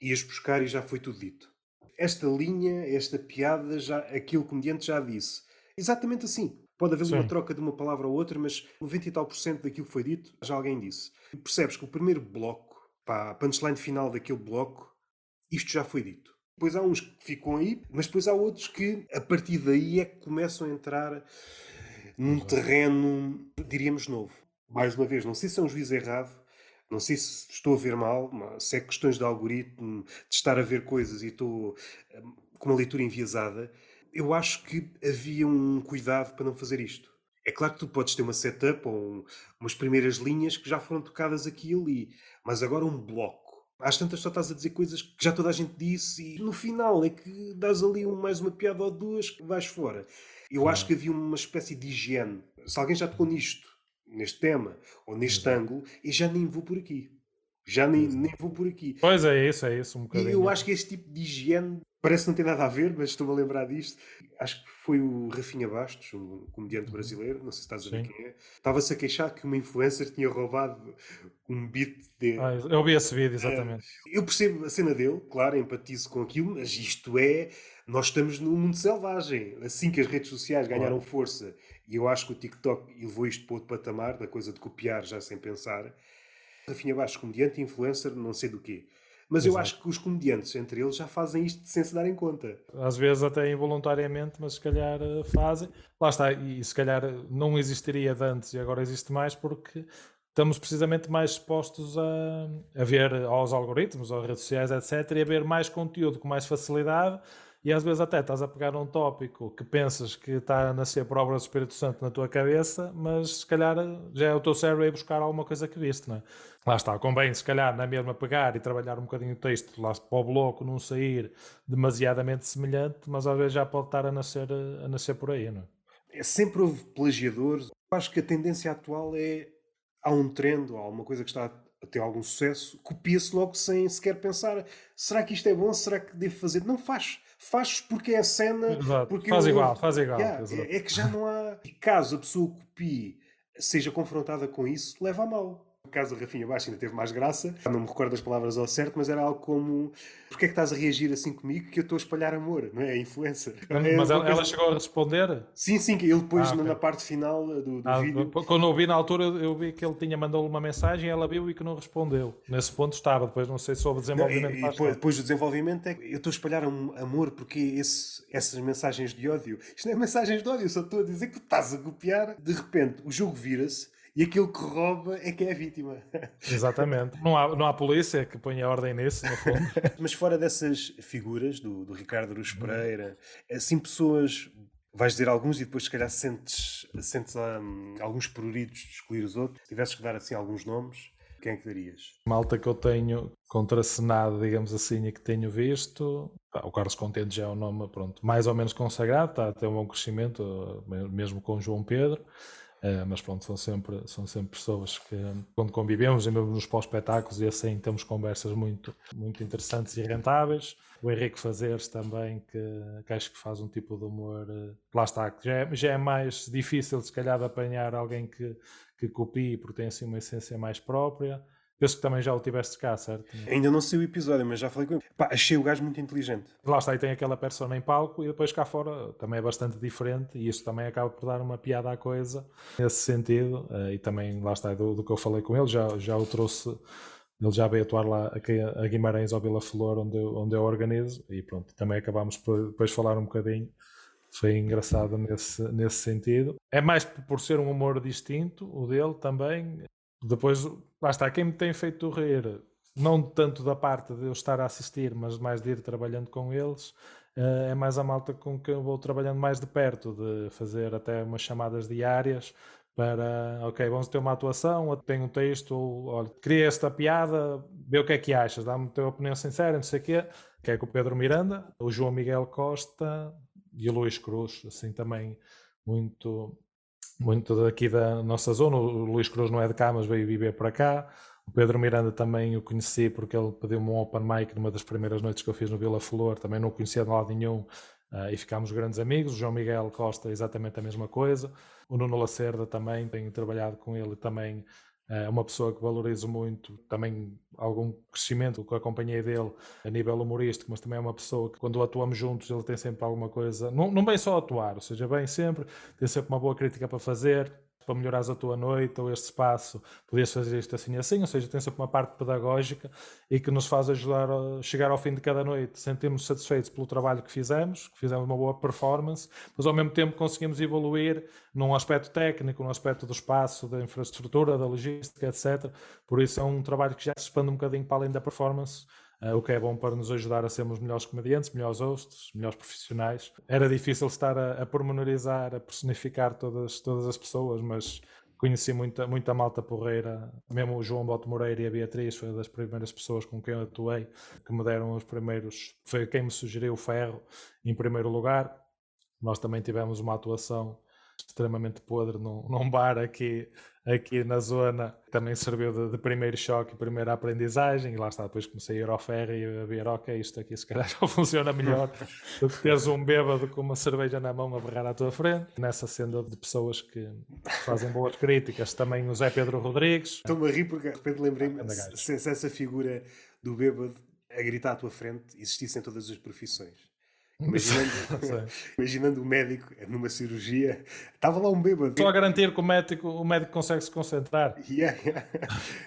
ias buscar e já foi tudo dito. Esta linha, esta piada, já, aquele comediante já disse. Exatamente assim. Pode haver Sim. uma troca de uma palavra ou outra, mas 90 e tal por cento daquilo que foi dito já alguém disse. E percebes que o primeiro bloco, pá, a punchline final daquele bloco, isto já foi dito. Depois há uns que ficam aí, mas depois há outros que a partir daí é que começam a entrar num terreno, diríamos, novo. Mais uma vez, não sei se é um juízo errado, não sei se estou a ver mal, se é questões de algoritmo, de estar a ver coisas e estou hum, com uma leitura enviesada eu acho que havia um cuidado para não fazer isto. É claro que tu podes ter uma setup ou um, umas primeiras linhas que já foram tocadas aqui e ali, mas agora um bloco. Às tantas só estás a dizer coisas que já toda a gente disse e no final é que dás ali um, mais uma piada ou duas que vais fora. Eu acho que havia uma espécie de higiene. Se alguém já tocou nisto, neste tema ou neste Exato. ângulo, eu já nem vou por aqui. Já nem, nem vou por aqui. Pois é, isso, é isso. Um e eu acho que este tipo de higiene Parece que não tem nada a ver, mas estou-me a lembrar disto. Acho que foi o Rafinha Bastos, um comediante uhum. brasileiro, não sei se estás a ver Sim. quem é. Estava-se a queixar que uma influencer tinha roubado um beat dele. Ah, eu vi esse vídeo, exatamente. eu percebo a cena dele, claro, empatizo com aquilo, mas isto é. Nós estamos num mundo selvagem. Assim que as redes sociais ganharam claro. força, e eu acho que o TikTok levou isto para outro patamar, da coisa de copiar já sem pensar. Rafinha Bastos, comediante, influencer, não sei do quê mas Exato. eu acho que os comediantes, entre eles, já fazem isto sem se darem conta. Às vezes até involuntariamente, mas se calhar eh, fazem. Lá está, e se calhar não existiria de antes e agora existe mais porque estamos precisamente mais expostos a, a ver aos algoritmos, às redes sociais, etc., e a ver mais conteúdo com mais facilidade e às vezes até estás a pegar um tópico que pensas que está a nascer por obra do Espírito Santo na tua cabeça, mas se calhar já é o teu cérebro a ir buscar alguma coisa que viste, não é? Lá está, convém se calhar na mesma pegar e trabalhar um bocadinho o texto lá para o bloco não sair demasiadamente semelhante, mas às vezes já pode estar a nascer, a nascer por aí, não é? É, sempre houve plagiadores. Acho que a tendência atual é. Há um trend, há uma coisa que está a ter algum sucesso, copia-se logo sem sequer pensar: será que isto é bom? Será que devo fazer? Não faz. Faz porque é a cena. Exato. Porque Faz eu- igual, faz igual. Yeah, é, é que já não há. E caso a pessoa copie, seja confrontada com isso, leva a mal. No caso da Rafinha Baixo ainda teve mais graça. Não me recordo as palavras ao certo, mas era algo como: Porquê é que estás a reagir assim comigo? Que eu estou a espalhar amor, não é? A influência. É Mas uma ela, ela chegou a responder? Sim, sim, ele depois, Ah, na- ok. na parte final do, do Ah, vídeo. quando eu vi na altura, eu vi que ele tinha mandado uma mensagem, ela viu e que não respondeu. Nesse ponto estava, depois não sei se houve Não, e, desenvolvimento. e depois, do desenvolvimento é que eu estou a espalhar am- amor porque esse- essas mensagens de ódio, isto não é mensagens de ódio, só estou a dizer que estás a copiar, de repente o jogo vira-se e aquele que rouba é que é a vítima. Exatamente. Não há, não há polícia que ponha ordem nisso, no fundo. Mas fora dessas figuras do, do Ricardo Aruz Uhum. Pereira, assim pessoas, vais dizer alguns e depois se calhar sentes, sentes hum, alguns pruridos de excluir os outros. Se tivesses que dar assim alguns nomes, quem é que darias? Malta que eu tenho contracenado, digamos assim, e que tenho visto. pá, o Carlos Contente já é um nome, pronto, mais ou menos consagrado, está a ter um bom crescimento, eh, mesmo com o João Pedro. Eh, mas pronto, são sempre, são sempre pessoas que, quando convivemos, e mesmo nos pós-espetáculos e assim, temos conversas muito, muito interessantes e rentáveis. O Henrique Fazeres também, que, que acho que faz um tipo de humor, eh, lá está, que já é, já é mais difícil, se calhar, de apanhar alguém que, que copie, porque tem assim uma essência mais própria. Penso que também já o tiveste cá, certo? Ainda não sei o episódio, mas já falei com ele. Pá, achei o gajo muito inteligente. Lá está, e tem aquela persona em palco e depois cá fora também é bastante diferente e isso também acaba por dar uma piada à coisa nesse sentido eh, e também lá está do, do que eu falei com ele, já, já o trouxe ele já veio atuar lá aqui a Guimarães ao Vila Flor onde eu, onde eu organizo e pronto, também acabámos por depois falar um bocadinho foi engraçado nesse, nesse sentido é mais por ser um humor distinto o dele também depois lá está, quem me tem feito rir não tanto da parte de eu estar a assistir, mas mais de ir trabalhando com eles, eh, é mais a malta com quem eu vou trabalhando mais de perto, de fazer até umas chamadas diárias para, ok, vamos ter uma atuação, tem um texto, ou, olha, cria esta piada, vê o que é que achas, dá-me a tua opinião sincera, não sei o quê, que é com o Pedro Miranda, o João Miguel Costa e o Luís Cruz, assim também muito muito daqui da nossa zona. O Luís Cruz não é de cá, mas veio viver para cá. O Pedro Miranda também o conheci porque ele pediu-me um open mic numa das primeiras noites que eu fiz no Vila Flor. Também não o conhecia de lado nenhum ah, e ficámos grandes amigos. O João Miguel Costa, exatamente a mesma coisa. O Nuno Lacerda também, tenho trabalhado com ele também. É uma pessoa que valorizo muito, também algum crescimento que acompanhei dele a nível humorístico, mas também é uma pessoa que quando atuamos juntos ele tem sempre alguma coisa, não, não vem só atuar, ou seja, bem sempre, tem sempre uma boa crítica para fazer, para melhorares a tua noite ou este espaço, podias fazer isto assim assim, ou seja, tem sempre uma parte pedagógica e que nos faz ajudar a chegar ao fim de cada noite, sentirmos satisfeitos pelo trabalho que fizemos, que fizemos uma boa performance, mas ao mesmo tempo conseguimos evoluir num aspecto técnico, num aspecto do espaço, da infraestrutura, da logística, etc. Por isso é um trabalho que já se expande um bocadinho para além da performance, Uh, o que é bom para nos ajudar a sermos melhores comediantes, melhores hosts, melhores profissionais. Era difícil estar a, a pormenorizar, a personificar todas, todas as pessoas, mas conheci muita, muita malta porreira, mesmo o João Boto Moreira e a Beatriz foi das primeiras pessoas com quem eu atuei, que me deram os primeiros, foi quem me sugeriu o ferro em primeiro lugar. Nós também tivemos uma atuação extremamente podre num, num bar aqui, aqui na zona, também serviu de, de, primeiro choque e primeira aprendizagem, e lá está, depois comecei a ir ao ferro e a ver, ok, isto aqui se calhar já funciona melhor do que teres um bêbado com uma cerveja na mão a berrar à tua frente. Nessa senda de pessoas que fazem boas críticas, também o Zé Pedro Rodrigues. Estou-me a rir porque de repente lembrei-me se, se essa figura do bêbado a gritar à tua frente existisse em todas as profissões. Imaginando, imaginando o médico numa cirurgia, estava lá um bêbado. Só a garantir que o médico, o médico consegue se concentrar. Yeah, yeah.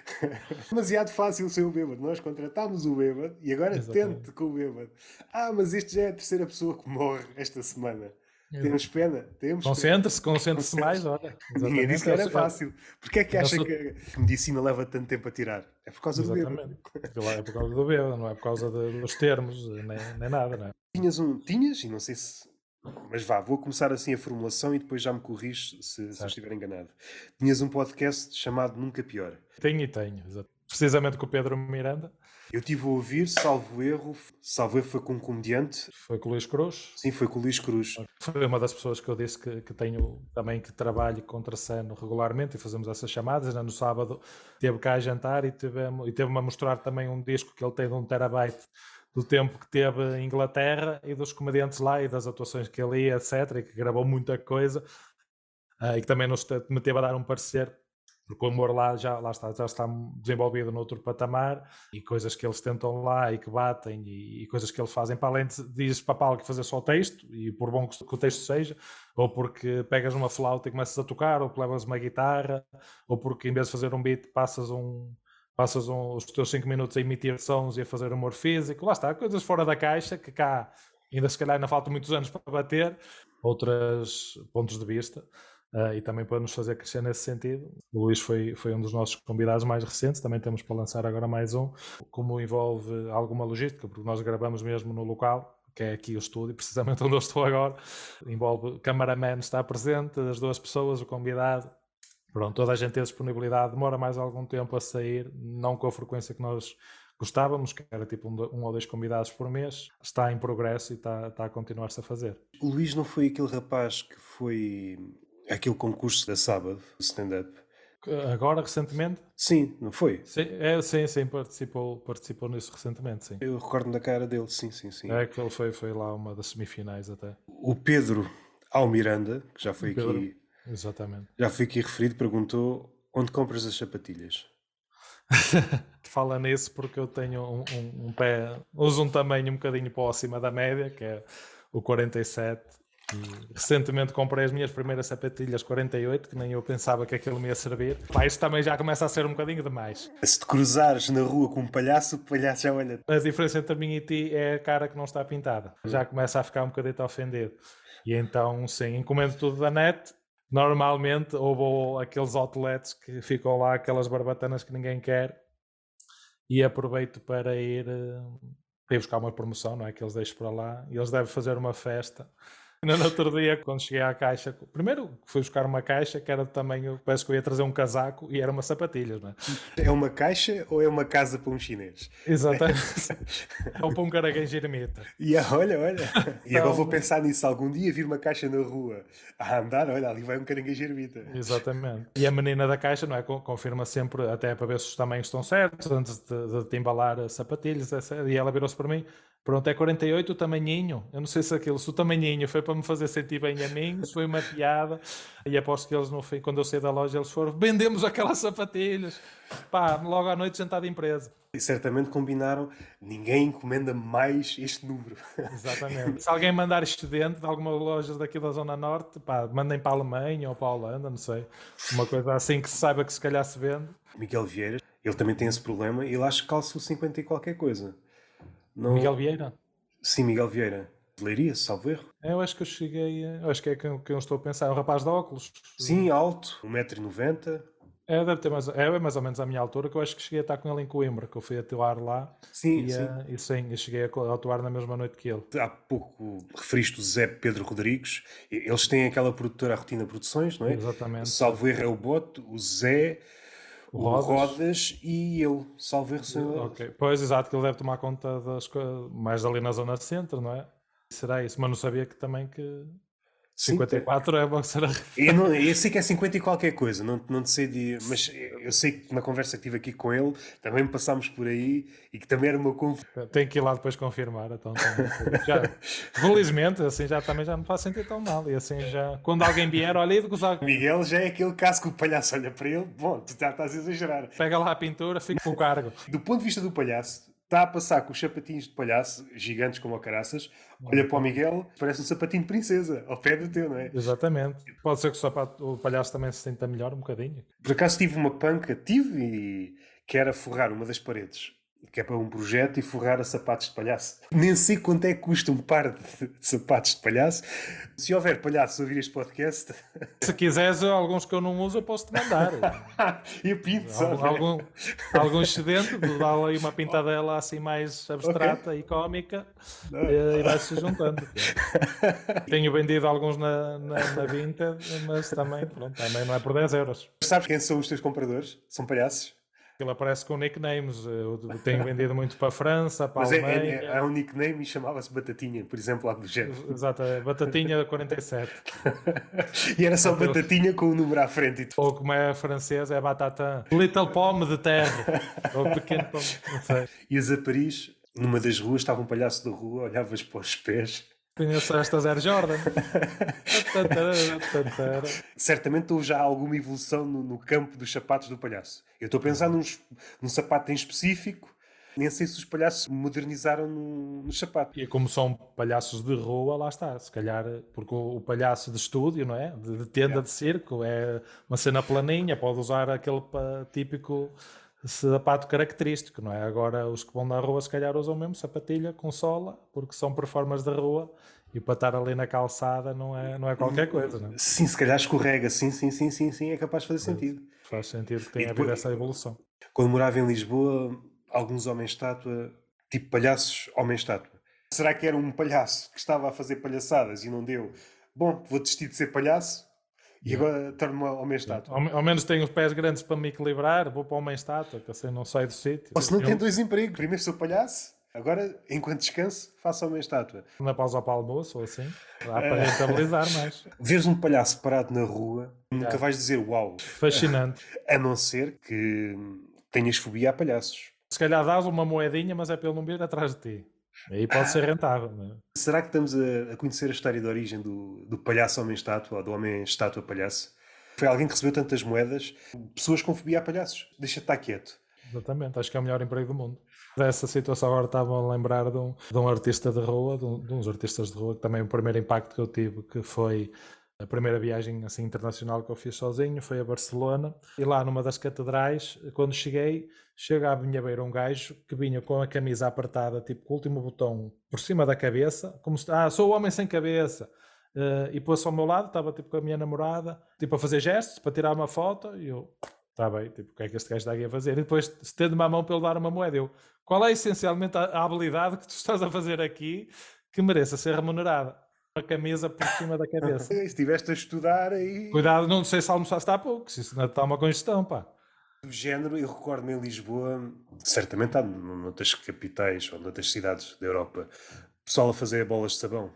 Demasiado fácil ser o bêbado. Nós contratámos o bêbado e agora Exatamente. tente com o bêbado. Ah, mas este já é a terceira pessoa que morre esta semana. Temos pena, temos Concentre-se, concentre-se mais, olha. Ninguém disse que era fácil. Porquê é que acha sou... que a medicina leva tanto tempo a tirar? É por causa Exatamente. do bêbado. É por causa do bêbado, não é por causa de, dos termos, nem, nem nada, não é? Tinhas um, tinhas, e não sei se. Mas vá, vou começar assim a formulação e depois já me corriges se, se eu estiver enganado. Tinhas um podcast chamado Nunca Pior. Tenho e tenho, precisamente com o Pedro Miranda. Eu tive a ouvir, salvo erro, salvo erro foi com um comediante. Foi com o Luís Cruz. Sim, foi com o Luís Cruz. Foi uma das pessoas que eu disse que, que tenho também que trabalho contra Seno regularmente e fazemos essas chamadas. No sábado teve cá a jantar e teve-me e teve a mostrar também um disco que ele tem de um terabyte do tempo que teve em Inglaterra e dos comediantes lá e das atuações que ele ia, etc. E que gravou muita coisa uh, e que também nos me teve a dar um parecer porque o amor lá já, lá está, já está desenvolvido noutro patamar e coisas que eles tentam lá e que batem e, e coisas que eles fazem para além de dizes para que fazer só o texto e por bom que o texto seja ou porque pegas uma flauta e começas a tocar ou levas uma guitarra ou porque em vez de fazer um beat passas um passas um, os teus 5 minutos a emitir sons e a fazer humor físico, lá está, coisas fora da caixa que cá ainda se calhar ainda faltam muitos anos para bater, outros pontos de vista uh, e também para nos fazer crescer nesse sentido. O Luís foi, foi um dos nossos convidados mais recentes, também temos para lançar agora mais um, como envolve alguma logística, porque nós gravamos mesmo no local, que é aqui o estúdio, precisamente onde eu estou agora. Envolve cameraman está presente, as duas pessoas, o convidado. Pronto, toda a gente tem disponibilidade, demora mais algum tempo a sair, não com a frequência que nós gostávamos, que era tipo um, um, ou dois convidados por mês, está em progresso e está, está a continuar-se a fazer. O Luís não foi aquele rapaz que foi aquele concurso da sábado, stand-up. Agora, recentemente? Sim, não foi? Sim, é, sim, sim participou, participou nisso recentemente, sim. Eu recordo da cara dele, sim, sim, sim. É que ele foi, foi lá uma das semifinais até. O Pedro Almiranda, que já foi Pedro, aqui... Exatamente. Já foi aqui referido, perguntou onde compras as sapatilhas? Fala nisso porque eu tenho um, um, um pé... Uso um tamanho um bocadinho para acima da média, que é o 47 e recentemente comprei as minhas primeiras sapatilhas 48, que nem eu pensava que aquilo me ia servir. Pá, isso também já começa a ser um bocadinho demais. Se te cruzares na rua com um palhaço, o palhaço já olha. A diferença entre mim e ti é a cara que não está pintada. Já começa a ficar um bocadinho ofendido. E então, sim, encomendo tudo da net. Normalmente, ou vou aqueles outlets que ficam lá, aquelas barbatanas que ninguém quer. E aproveito para ir, eh, para ir buscar uma promoção, não é? Que eles deixam para lá. E eles devem fazer uma festa no outro dia, quando cheguei à caixa, primeiro fui buscar uma caixa que era de tamanho, parece que eu ia trazer um casaco e era uma sapatilhas, não é? É uma caixa ou é uma casa para um chinês? Exatamente. ou para um caraguejo ermita. E olha, olha. E agora vou então, pensar nisso. Algum dia vir uma caixa na rua a andar, olha, ali vai um caranguejo ermita. Exatamente. E a menina da caixa, não é? Confirma sempre, até para ver se os tamanhos estão certos, antes de, de te embalar sapatilhas, e ela virou-se para mim Pronto, é 48 o tamanhinho. Eu não sei se aquilo, se o tamanhinho foi para me fazer sentir bem a mim, se foi uma piada. E aposto que eles, no fim, quando eu saí da loja, eles foram: vendemos aquelas sapatilhas. Pá, logo à noite jantar de empresa. E certamente combinaram: ninguém encomenda mais este número. Exatamente. se alguém mandar excedente de alguma loja daqui da Zona Norte, pá, mandem para a Alemanha ou para a Holanda, não sei. Uma coisa assim que se saiba que se calhar se vende. Miguel Vieira, ele também tem esse problema e ele acha que calça o 50 e qualquer coisa. Não... Miguel Vieira? Sim, Miguel Vieira. Leiria, salvo erro. É, eu acho que eu cheguei. Eu acho que é que eu estou a pensar. É um rapaz de óculos. Sim, alto, 1,90m. É, deve ter mais, é mais ou menos a minha altura que eu acho que cheguei a estar com ele em Coimbra, que eu fui atuar lá. Sim, e, sim. Uh, e sim, cheguei a atuar na mesma noite que ele. Há pouco referiste o Zé Pedro Rodrigues. Eles têm aquela produtora, a Rotina Produções, não é? Exatamente. Salvo erro é o Boto, o Zé o Rodas. Rodas e eu, salvo erro. Ok, pois exato, que ele deve tomar conta das coisas, mais ali na zona centro, não é? Será isso, mas não sabia que também que 54 é bom será. Eu, não, eu sei que é 50 e qualquer coisa, não, não sei de, mas eu sei que na conversa que tive aqui com ele também passámos por aí e que também era uma conf... Tenho que ir lá depois confirmar, então já, felizmente, assim já também já me faz sentir tão mal e assim já, quando alguém vier, olha e de gozar. Miguel já é aquele caso que o palhaço olha para ele, bom, tu já estás a exagerar. Pega lá a pintura, fica com o cargo. Do ponto de vista do palhaço, está a passar com os sapatinhos de palhaço, gigantes como a caraças, olha para o Miguel, parece um sapatinho de princesa, ao pé do teu, não é? Exatamente. Pode ser que o, sapato, o palhaço também se sinta melhor um bocadinho. Por acaso tive uma panca, tive e que era forrar uma das paredes que é para um projeto e forrar a sapatos de palhaço. Nem sei quanto é que custa um par de, sapatos de palhaço. Se houver palhaços a ouvir este podcast. Se quiseres, alguns que eu não uso, eu posso te mandar. e pinto algum, algum, algum excedente, dá aí uma pintadela assim mais abstrata okay. e cómica e, e vai-se juntando. Tenho vendido alguns na, na, na Vinted, mas também, pronto, também não é por 10 euros. Sabes quem são os teus compradores? São palhaços? Ele aparece com nicknames. Eu tenho vendido muito para a França, para Mas a é, Alemanha. é, há um nickname e chamava-se Batatinha, por exemplo, lá do género. Exato, é Batatinha 47. e era só Batatinha com o número à frente e tudo. Ou como é francês, é Batata. Little Pomme de terra. Ou pequeno pomme, não sei. Ias a Paris, numa das ruas, estava um palhaço da rua, olhavas para os pés. Conheço esta Air Jordan. Certamente houve já alguma evolução no, no campo dos sapatos do palhaço. Eu estou a pensar nos, num sapato em específico, nem sei se os palhaços modernizaram no, no sapato. E como são palhaços de rua, lá está. Se calhar, porque o, o palhaço de estúdio, não é? De, de tenda Yeah. de circo, é uma cena planinha, pode usar aquele típico sapato característico, não é? Agora os que vão na rua, se calhar usam mesmo sapatilha com sola, porque são performers da rua e para estar ali na calçada não é, não é qualquer coisa, não é? Sim, se calhar escorrega, sim, sim, sim, sim, sim, é capaz de fazer sentido. Faz sentido que tenha depois- havido essa evolução. Quando morava em Lisboa, alguns homens-estátua, tipo palhaços homem-estátua. Será que era um palhaço que estava a fazer palhaçadas e não deu? Bom, vou desistir de ser palhaço e agora torno-me homem-estátua. Ao, ao menos tenho os pés grandes para me equilibrar, vou para uma estátua, que assim não saio do sítio. Ou se não Eu- tem dois empregos, primeiro sou palhaço, agora, enquanto descanso, faço homem-estátua. na pausa para o almoço ou assim, dá para rentabilizar mais. Vês um palhaço parado na rua, nunca Yeah. vais dizer uau, Fascinante. a não ser que tenhas fobia a palhaços. Se calhar dás uma moedinha, mas é para ele não vir atrás de ti. Aí pode ser rentável. não é? Será que estamos a, a conhecer a história de origem do, do palhaço homem-estátua ou do homem-estátua palhaço? Foi alguém que recebeu tantas moedas, pessoas com fobia a palhaços. Deixa-te estar quieto. Exatamente, acho que é o melhor emprego do mundo. Dessa situação agora estava a lembrar de um, de um artista de rua, de, um- de uns artistas de rua, que também o primeiro impacto que eu tive, que foi a primeira viagem assim internacional que eu fiz sozinho, foi a Barcelona, e lá numa das catedrais, quando cheguei, chega à minha beira um gajo que vinha com a camisa apertada, tipo com o último botão por cima da cabeça, como se, ah, sou o homem sem cabeça. Eh, e pôs-se ao meu lado, estava tipo com a minha namorada, tipo a fazer gestos para tirar uma foto, e eu, Está bem, tipo, o que é que este gajo está aqui a fazer? E depois estende-me a mão para ele dar uma moeda. Eu, qual é essencialmente a, a habilidade que tu estás a fazer aqui que mereça ser remunerada? Uma camisa por cima da cabeça. Estiveste a estudar aí. Cuidado, não sei se almoçaste há pouco, se isso não está uma congestão, pá. Do género, eu recordo-me em Lisboa, certamente há noutras capitais ou noutras cidades da Europa, pessoal a fazer bolas de sabão.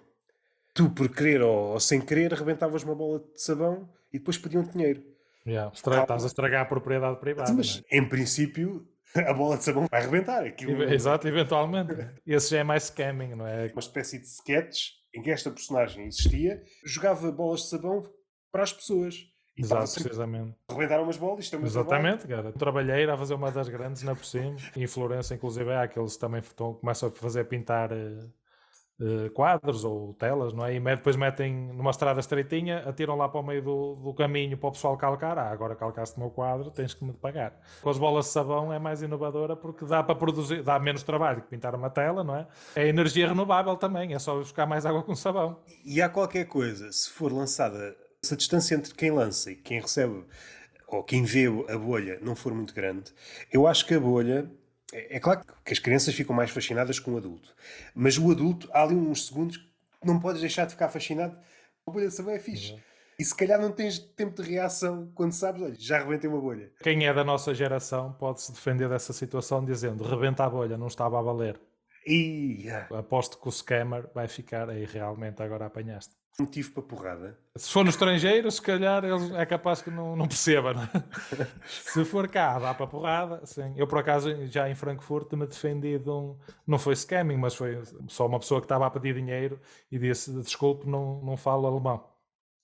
Tu, por querer ou, ou sem querer, arrebentavas uma bola de sabão e depois pediam dinheiro. Yeah, estra- estás a estragar a propriedade privada. Mas, em princípio, a bola de sabão vai arrebentar. Aquilo é? Exato, eventualmente. Esse já é mais scamming, não é? uma espécie de sketch em que esta personagem existia, jogava bolas de sabão para as pessoas. E Exato, sempre precisamente. a arrebentar umas bolas, é. Exatamente, cara. Trabalhei a fazer uma das grandes na por cima. Em Florença, inclusive, há aqueles que também estão, começam a fazer pintar eh, eh, quadros ou telas, não é? E depois metem numa estrada estreitinha, atiram lá para o meio do, do caminho para o pessoal calcar. Ah, agora calcaste o meu quadro, tens que me pagar. Com as bolas de sabão é mais inovadora porque dá para produzir, dá menos trabalho que pintar uma tela, não é? É energia renovável também, é só buscar mais água com sabão. E há qualquer coisa, se for lançada, se a distância entre quem lança e quem recebe, ou quem vê a bolha, não for muito grande, eu acho que a bolha. É é claro que as crianças ficam mais fascinadas com o adulto, mas o adulto, há ali uns segundos que não podes deixar de ficar fascinado. A bolha de sabão é fixe. E se calhar não tens tempo de reação quando sabes, olha, já arrebentei uma bolha. Quem é da nossa geração pode-se defender dessa situação dizendo rebenta a bolha, não estava a valer. E Aposto que o scammer vai ficar aí realmente agora apanhaste. Motivo para porrada. Se for no estrangeiro, se calhar ele é capaz que não, não perceba, não é? Se for cá, dá para porrada, sim. Eu, por acaso, já em Frankfurt me defendi de um... Não foi scamming, mas foi só uma pessoa que estava a pedir dinheiro e disse, desculpe, não, não falo alemão.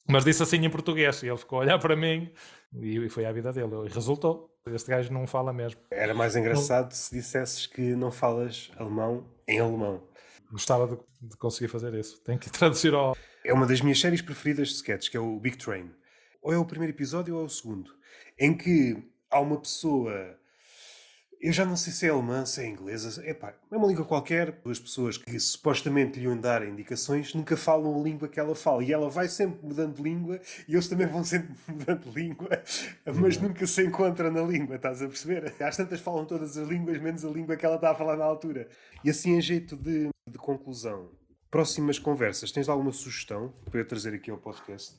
Mas disse assim em português e ele ficou a olhar para mim e, e foi a vida dele. E resultou. Este gajo não fala mesmo. Era mais engraçado se dissesses que não falas alemão em alemão. Gostava de, de conseguir fazer isso. Tenho que traduzir ao... É uma das minhas séries preferidas de sketches, que é o Big Train. Ou é o primeiro episódio ou é o segundo, em que há uma pessoa. Eu já não sei se é alemã, se é inglesa, epá, é uma língua qualquer. As pessoas que supostamente lhe iam dar indicações nunca falam a língua que ela fala. E ela vai sempre mudando de língua e eles também vão sempre mudando de língua, mas nunca se encontram na língua, estás a perceber? Às tantas falam todas as línguas, menos a língua que ela está a falar na altura. E assim, em jeito de, de conclusão, próximas conversas, tens alguma sugestão para eu trazer aqui ao podcast?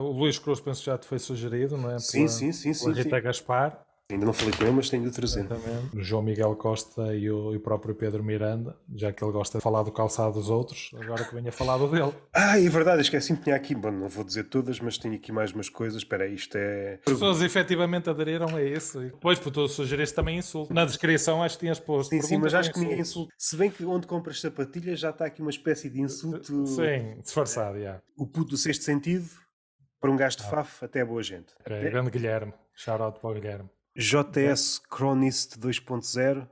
O Luís Cruz penso que já te foi sugerido, não é? Sim, sim, sim, pela sim, Rita sim. Gaspar. Ainda não falei com ele, mas tenho de trazer. Exatamente. O João Miguel Costa e o, e o próprio Pedro Miranda, já que ele gosta de falar do calçado dos outros, agora que venha falar do dele. Ah, é verdade, esqueci me tinha aqui, bom, não vou dizer todas, mas tenho aqui mais umas coisas. Espera aí, isto é. As pessoas efetivamente aderiram a isso. E depois, por tu sugeriste também insulto. Na descrição acho que tinhas posto. Sim, sim, mas acho que ninguém insulta. Se bem que onde compras sapatilhas já está aqui uma espécie de insulto. Sim, disfarçado, já. O puto do sexto sentido, para um gajo de ah. faf, até boa gente. Até... Grande Guilherme. Shout out para o Guilherme. JS Chronist 2.0.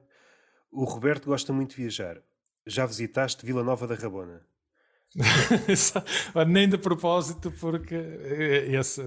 O Roberto gosta muito de viajar. Já visitaste Vila Nova da Rabona? Nem de propósito, porque esse,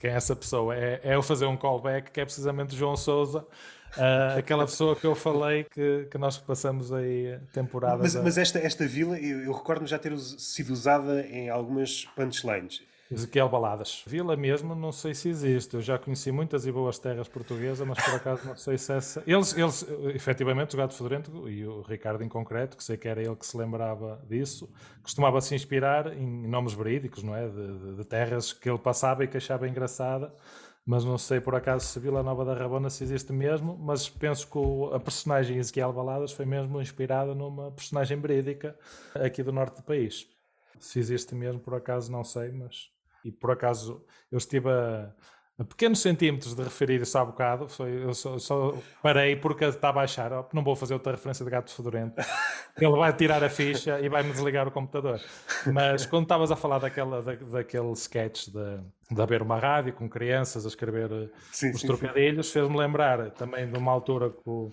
quem é essa pessoa? É, é eu fazer um callback que é precisamente João Souza, uh, aquela pessoa que eu falei que, que nós passamos aí temporadas. Mas, a... mas esta, esta vila, eu, eu recordo-me já ter sido usada em algumas punchlines. Ezequiel Baladas. Vila mesmo, não sei se existe. Eu já conheci muitas e boas terras portuguesas, mas por acaso não sei se essa. Eles, eles efetivamente, o Gato Fedorento e o Ricardo em concreto, que sei que era ele que se lembrava disso, costumava se inspirar em nomes verídicos, não é? De, de, de terras que ele passava e que achava engraçada mas não sei por acaso se Vila Nova da Rabona se existe mesmo, mas penso que o, a personagem Ezequiel Baladas foi mesmo inspirada numa personagem verídica aqui do norte do país. Se existe mesmo, por acaso não sei, mas e por acaso eu estive a, a pequenos centímetros de referir isso há bocado, foi, eu só, só, parei porque estava a achar, oh, não vou fazer outra referência de gato fedorento, ele vai tirar a ficha e vai-me desligar o computador. Mas quando estavas a falar daquela, da, daquele sketch de, de haver uma rádio com crianças a escrever sim, os sim, trocadilhos, fez-me lembrar também de uma altura que o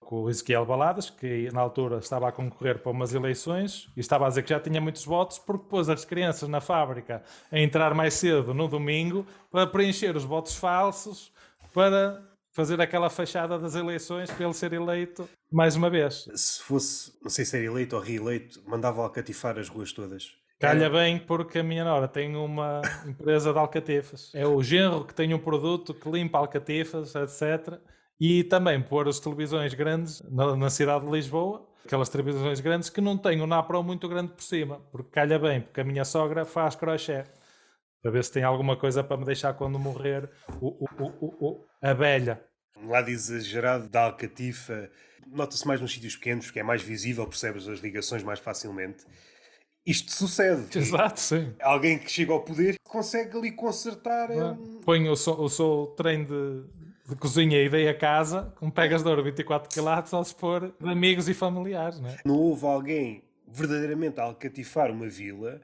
com o Ezequiel Baladas, que na altura estava a concorrer para umas eleições e estava a dizer que já tinha muitos votos porque pôs as crianças na fábrica a entrar mais cedo no domingo para preencher os votos falsos para fazer aquela fachada das eleições para ele ser eleito mais uma vez. Se fosse, não sei se era eleito ou reeleito, mandava alcatifar as ruas todas. Calha é. bem porque a minha nora tem uma empresa de alcatifas. É o genro que tem um produto que limpa alcatifas, etc e também pôr as televisões grandes na, na, cidade de Lisboa, aquelas televisões grandes que não têm um napro muito grande por cima, porque calha bem, porque a minha sogra faz crochê. Para ver se tem alguma coisa para me deixar quando morrer o, o, o, a velha. Um lado exagerado da alcatifa nota-se mais nos sítios pequenos, porque é mais visível, percebes as ligações mais facilmente. Isto sucede. Exato, sim. Alguém que chega ao poder consegue ali consertar. É? Põe o seu, o seu trem de, de cozinha e dei a casa com pegas de ouro 24 quilates ao dispor de amigos e familiares. Não, é? não houve alguém verdadeiramente a alcatifar uma vila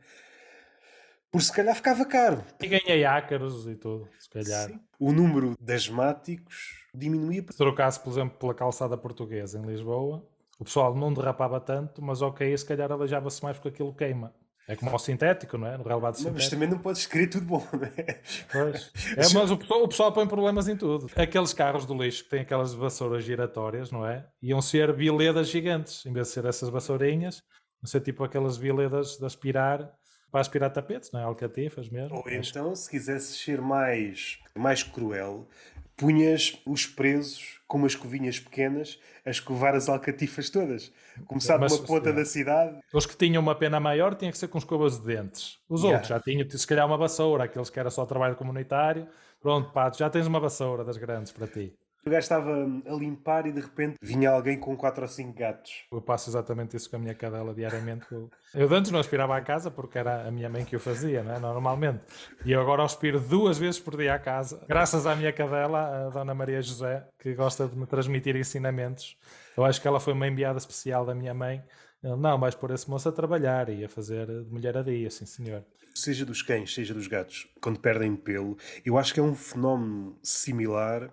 por se calhar ficava caro. E ganhei ácaros e tudo, se calhar. Sim. O número de asmáticos diminuía. Se trocasse, por exemplo, pela calçada portuguesa em Lisboa, o pessoal não derrapava tanto, mas ok, se calhar aleijava-se mais porque aquilo queima. É como ao sintético, não é? No relevado sintético. Mas também não podes querer tudo bom, não é? Pois. É, mas o pessoal, o pessoal põe problemas em tudo. Aqueles carros do lixo que têm aquelas vassouras giratórias, não é? Iam ser biledas gigantes, em vez de ser essas vassourinhas, não ser tipo aquelas biledas de aspirar para aspirar tapetes, não é? Alcatifas mesmo. Ou então, se quisesse ser mais, mais cruel, punhas os presos com umas covinhas pequenas a escovar as alcatifas todas. Começar de uma ponta da cidade. Os que tinham uma pena maior tinham que ser com escovas de dentes. Os yeah. outros já tinham, se calhar, uma vassoura, aqueles que era só trabalho comunitário. Pronto, pá, já tens uma vassoura das grandes para ti. O gajo estava a limpar e de repente vinha alguém com 4 ou 5 gatos. Eu passo exatamente isso com a minha cadela diariamente. Eu antes não aspirava à casa porque era a minha mãe que o fazia, não é? normalmente. E eu agora aspiro duas vezes por dia à casa, graças à minha cadela, a Dona Maria José, que gosta de me transmitir ensinamentos. Eu acho que ela foi uma enviada especial da minha mãe. Não, vais pôr esse moço a trabalhar e a fazer de mulher a dia, sim senhor. Seja dos cães, seja dos gatos, quando perdem pelo, eu acho que é um fenómeno similar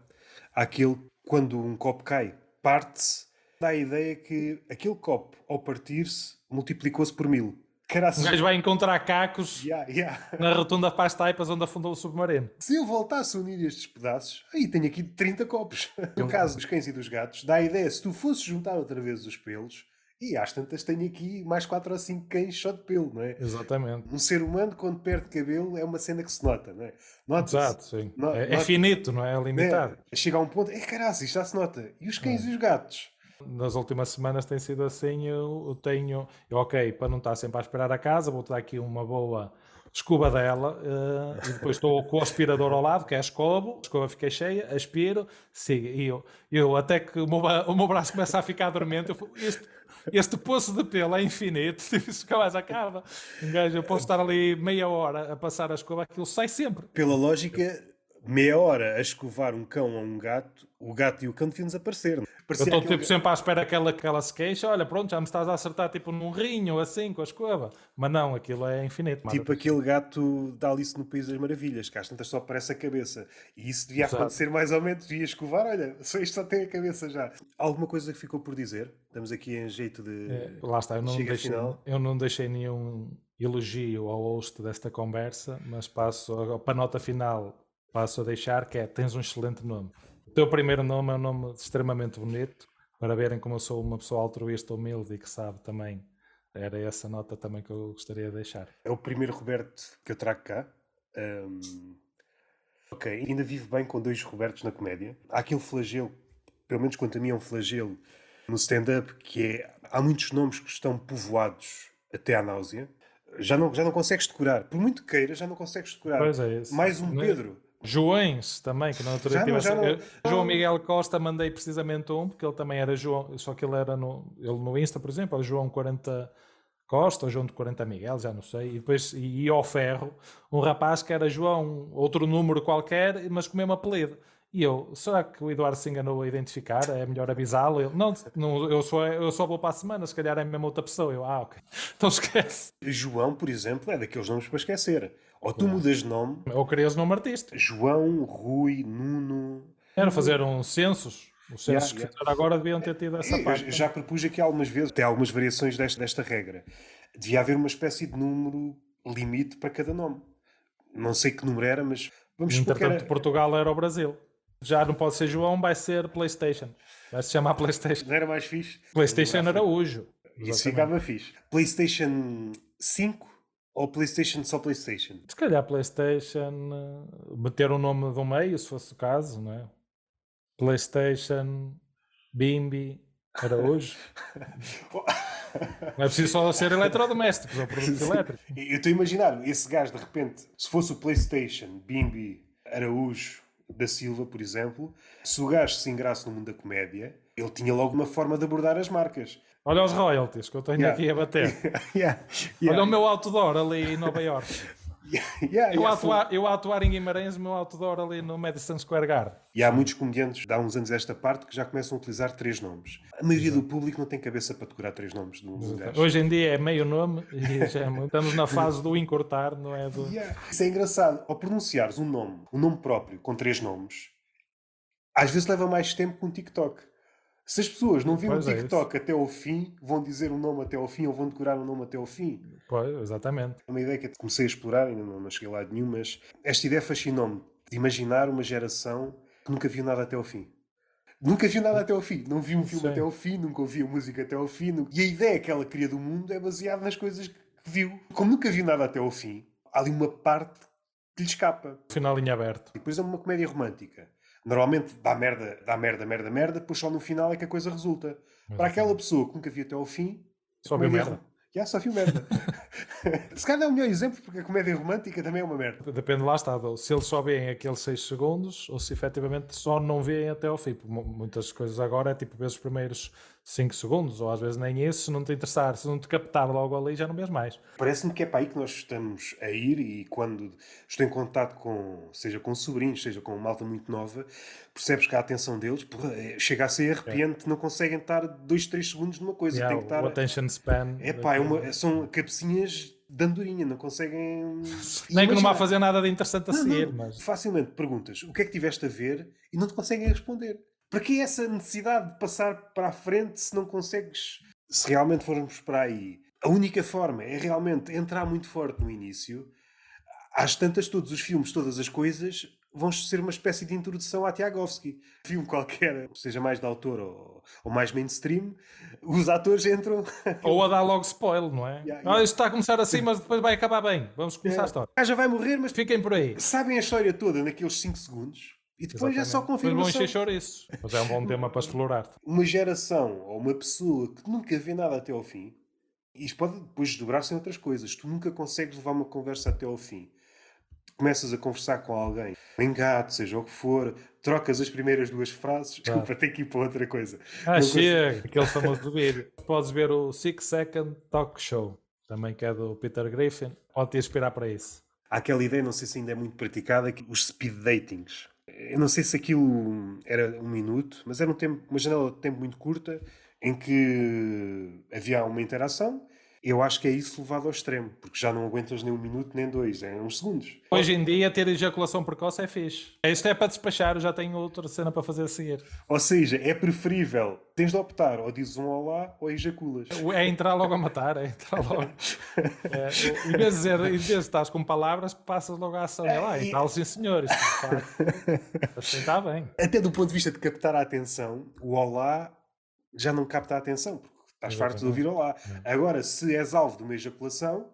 àquele quando um copo cai, parte-se, dá a ideia que aquele copo, ao partir-se, multiplicou-se por mil. Caraças. O gajo vai encontrar cacos yeah, yeah. na rotunda para as taipas onde afundou o submarino. Se eu voltasse a unir estes pedaços, aí tenho aqui 30 copos. No caso dos cães e dos gatos, dá a ideia, se tu fosses juntar outra vez os pelos, e às tantas tenho aqui mais 4 ou 5 cães só de pelo, não é? Exatamente. Um ser humano, quando perde cabelo, é uma cena que se nota, não é? Nota Exato, sim. No, é, é, finito, não é? É limitado. É, chega a um ponto, é caralho, isto já se nota. E os cães é. e os gatos? nas últimas semanas tem sido assim. Eu, eu tenho, eu, ok, para não estar sempre a esperar a casa, vou dar aqui uma boa escova dela uh, e depois estou com o aspirador ao lado, que é a escova, a escova fica cheia, aspiro, siga. E eu, eu até que o meu, o meu braço começa a ficar dormente, eu, este, este poço de pelo é infinito, isso nunca mais acaba. Um gajo, eu posso estar ali meia hora a passar a escova, aquilo sai sempre. Pela lógica, meia hora a escovar um cão ou um gato, o gato e o cão deviam desaparecer. É? eu estou tipo, sempre à espera que ela, que ela se queixe, olha, pronto, já me estás a acertar tipo num rinho assim com a escova. Mas não, aquilo é infinito. Tipo aquele gato da Alice no País das Maravilhas, que às tantas só aparece a cabeça. E isso devia Exato. acontecer mais ou menos, devia escovar, olha, só isto só tem a cabeça já. Alguma coisa que ficou por dizer? Estamos aqui em jeito de. É, lá está, eu não, deixei, eu não deixei nenhum elogio ao host desta conversa, mas passo para a nota final, passo a deixar que é, tens um excelente nome teu primeiro nome é um nome extremamente bonito, para verem como eu sou uma pessoa altruísta, humilde e que sabe também. Era essa nota também que eu gostaria de deixar. É o primeiro Roberto que eu trago cá. Um... Ok, ainda vivo bem com dois Robertos na comédia. Há aquele flagelo, pelo menos quanto a mim é um flagelo, no stand-up, que é. Há muitos nomes que estão povoados até à náusea. Já não, já não consegues decorar. Por muito que queira, já não consegues decorar. Pois é. Mais um é? Pedro. Joões também, que na altura já não, João Miguel Costa mandei precisamente um, porque ele também era João, só que ele era no, ele no Insta, por exemplo, era João 40 Costa, ou João de 40 Miguel, já não sei, e depois ia ao ferro um rapaz que era João, outro número qualquer, mas com o mesmo apelido. E eu, será que o Eduardo se enganou a identificar? É melhor avisá-lo? Ele, não, não eu, só, eu só vou para a semana, se calhar é mesmo outra pessoa. Eu, ah, ok. Então esquece. João, por exemplo, é daqueles nomes para esquecer. Ou tu mudas de nome. Ou crias nome artista. João, Rui, Nuno. Era fazer um censos. Os censos yeah, que yeah. agora deviam ter tido essa parte. Já propus aqui algumas vezes, tem algumas variações desta, desta regra. Devia haver uma espécie de número limite para cada nome. Não sei que número era, mas vamos supor Entretanto, era... Portugal era o Brasil. Já não pode ser João, vai ser PlayStation. Vai se chamar PlayStation. Não era mais fixe? PlayStation Araújo. Isso ficava fixe. PlayStation 5 ou PlayStation só PlayStation? Se calhar PlayStation uh, meter o nome do meio, se fosse o caso, não é? PlayStation Bimbi Araújo. Não é preciso só ser eletrodomésticos ou produtos elétricos. Eu estou a imaginar esse gajo de repente, se fosse o PlayStation Bimbi Araújo da Silva, por exemplo, se o gajo se ingrasse no mundo da comédia, ele tinha logo uma forma de abordar as marcas. Olha os royalties que eu tenho yeah. aqui a bater. yeah. Yeah. Olha o meu outdoor ali em Nova York. eu, a atuar, eu a atuar em Guimarães, o meu outdoor ali no Madison Square Garden. E há muitos comediantes, há uns anos esta parte, que já começam a utilizar três nomes. A maioria Exato. do público não tem cabeça para decorar três nomes de um Hoje em dia é meio nome e já é estamos na fase do encurtar, não é? Do... Yeah. Isso é engraçado. Ao pronunciares um nome, um nome próprio, com três nomes, às vezes leva mais tempo que um TikTok. Se as pessoas não viram o é TikTok é até ao fim, vão dizer um nome até ao fim ou vão decorar um nome até ao fim. Pois, exatamente. É uma ideia que comecei a explorar, ainda não, não cheguei lá de nenhum, mas esta ideia fascinou-me de imaginar uma geração que nunca viu nada até ao fim. Nunca viu nada até ao fim, não viu um filme Sim. até ao fim, nunca ouviu música até ao fim. E a ideia que ela cria do mundo é baseada nas coisas que viu. Como nunca viu nada até ao fim, há ali uma parte que lhe escapa. Final linha aberta. E depois é uma comédia romântica Normalmente dá merda, dá merda, merda, merda, depois só no final é que a coisa resulta. Para aquela pessoa que nunca viu até ao fim, só viu merda. Já, só viu merda. se calhar é o melhor exemplo, porque a comédia romântica também é uma merda. Depende lá está, se eles só veem aqueles 6 segundos ou se efetivamente só não veem até ao fim. Muitas coisas agora é tipo ver os primeiros 5 segundos, ou às vezes nem isso, se não te interessar, se não te captar logo ali, já não vês mais. Parece-me que é para aí que nós estamos a ir e quando estou em contato com, seja com sobrinhos, seja com uma malta muito nova, percebes que a atenção deles porra, é, chega a ser arrepiante, é. não conseguem estar 2, 3 segundos numa coisa. Yeah, tem que estar... O attention span. É pá, é uma, são cabecinhas de andorinha, não conseguem. Nem que não vá fazer nada de interessante a não, seguir. Não. Mas... Facilmente perguntas o que é que tiveste a ver e não te conseguem responder. Para que essa necessidade de passar para a frente se não consegues? Se realmente formos para aí, a única forma é realmente entrar muito forte no início. Às tantas, todos os filmes, todas as coisas vão ser uma espécie de introdução a Tiagovski. Filme qualquer, seja mais de autor ou, ou mais mainstream, os atores entram. ou a dar logo spoiler, não é? Yeah, yeah. Ah, isto está a começar assim, mas depois vai acabar bem. Vamos começar yeah. a história. Ah, já vai morrer, mas fiquem por aí. Sabem a história toda naqueles 5 segundos E depois é só Exatamente. Confirmação. vão encher chouriços. Mas é um bom tema para explorar. Uma geração ou uma pessoa que nunca vê nada até ao fim, e isto pode depois desdobrar-se em outras coisas. Tu nunca consegues levar uma conversa até ao fim. Começas a conversar com alguém, em gato, seja o que for, trocas as primeiras duas frases, Claro. desculpa, tenho que ir para outra coisa. Ah, Não chega! Aquele famoso vídeo. Podes ver o Six Second Talk Show, também que é do Peter Griffin. Pode te inspirar para isso. Há aquela ideia, não sei se ainda é muito praticada, que os speed datings. Eu não sei se aquilo era um minuto, mas era um tempo, uma janela de tempo muito curta em que havia uma interação. Eu acho que é isso levado ao extremo, porque já não aguentas nem um minuto nem dois, é uns segundos. Hoje em dia, ter ejaculação precoce é fixe. Isto é para despachar, eu já tenho outra cena para fazer a seguir. Ou seja, é preferível, tens de optar, ou dizes um olá ou ejaculas. É entrar logo a matar, é entrar logo. É, em, vez de dizer, em vez de estás com palavras, passas logo à ação. É lá, e- e tal, sim senhor. Isto. Assim está bem. Até do ponto de vista de captar a atenção, o olá já não capta a atenção, estás farto de ouvir olá. Agora, se és alvo de uma ejaculação,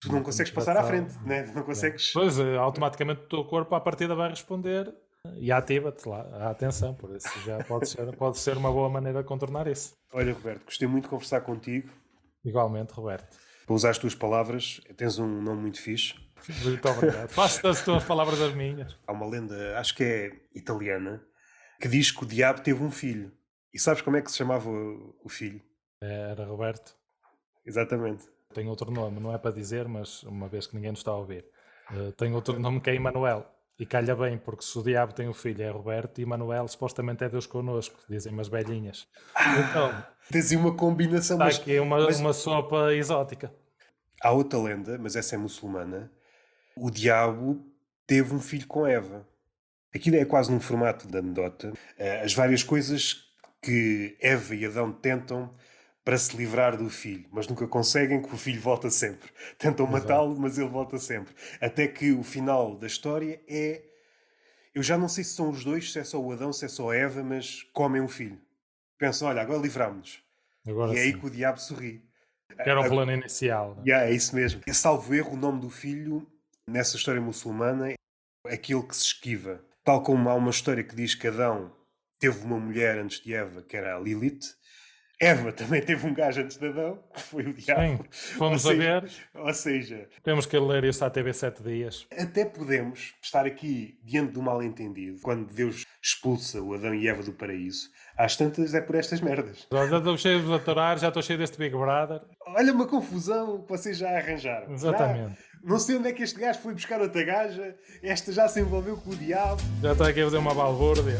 tu não consegues passar à frente, né? não consegues. Pois, eh, automaticamente o teu corpo à partida vai responder e ativa-te lá a atenção. Por isso já pode ser, pode ser uma boa maneira de contornar isso. Olha, Roberto, gostei muito de conversar contigo. Igualmente, Roberto. Para usar as tuas palavras, tens um nome muito fixe. Muito obrigado. Faço das tuas palavras as minhas. Há uma lenda, acho que é italiana, que diz que o diabo teve um filho. E sabes como é que se chamava o filho? Era Roberto. Exatamente. Tem outro nome, não é para dizer, mas uma vez que ninguém nos está a ouvir. Eh, tem outro nome que é Emanuel. E calha bem, porque se o diabo tem um filho é Roberto e Emanuel supostamente é Deus connosco, dizem umas velhinhas. Então, Tens aí uma combinação, está mas aqui uma, mas- uma sopa exótica. há outra lenda, mas essa é muçulmana. O diabo teve um filho com Eva. Aquilo é quase num formato de anedota. Eh, As várias coisas que Eva e Adão tentam para se livrar do filho, mas nunca conseguem que o filho volta sempre. Tentam matá-lo, mas ele volta sempre. Até que o final da história é. Eu já não sei se são os dois, se é só o Adão, se é só a Eva, mas comem um filho. Pensam, olha, agora livrámos-nos. Agora E é aí que o diabo sorri. Era o plano inicial. não é? Yeah, é isso mesmo. E, salvo erro, o nome do filho, nessa história muçulmana, é aquele que se esquiva. Tal como há uma história que diz que Adão teve uma mulher antes de Eva, que era a Lilith. Eva também teve um gajo antes de Adão, que foi o diabo. Sim, Ou a seja, ver. Ou seja, Temos que ler isso à TV 7 dias. até podemos estar aqui diante do mal-entendido, quando Deus expulsa o Adão e Eva do paraíso. Às tantas é por estas merdas. Já estou cheio de atorar, já estou cheio deste Big Brother. Olha uma confusão que vocês já arranjaram. Já- Exatamente. não sei onde é que este gajo foi buscar outra gaja. Esta já se envolveu com o diabo. Já está aqui a fazer uma balbúrdia.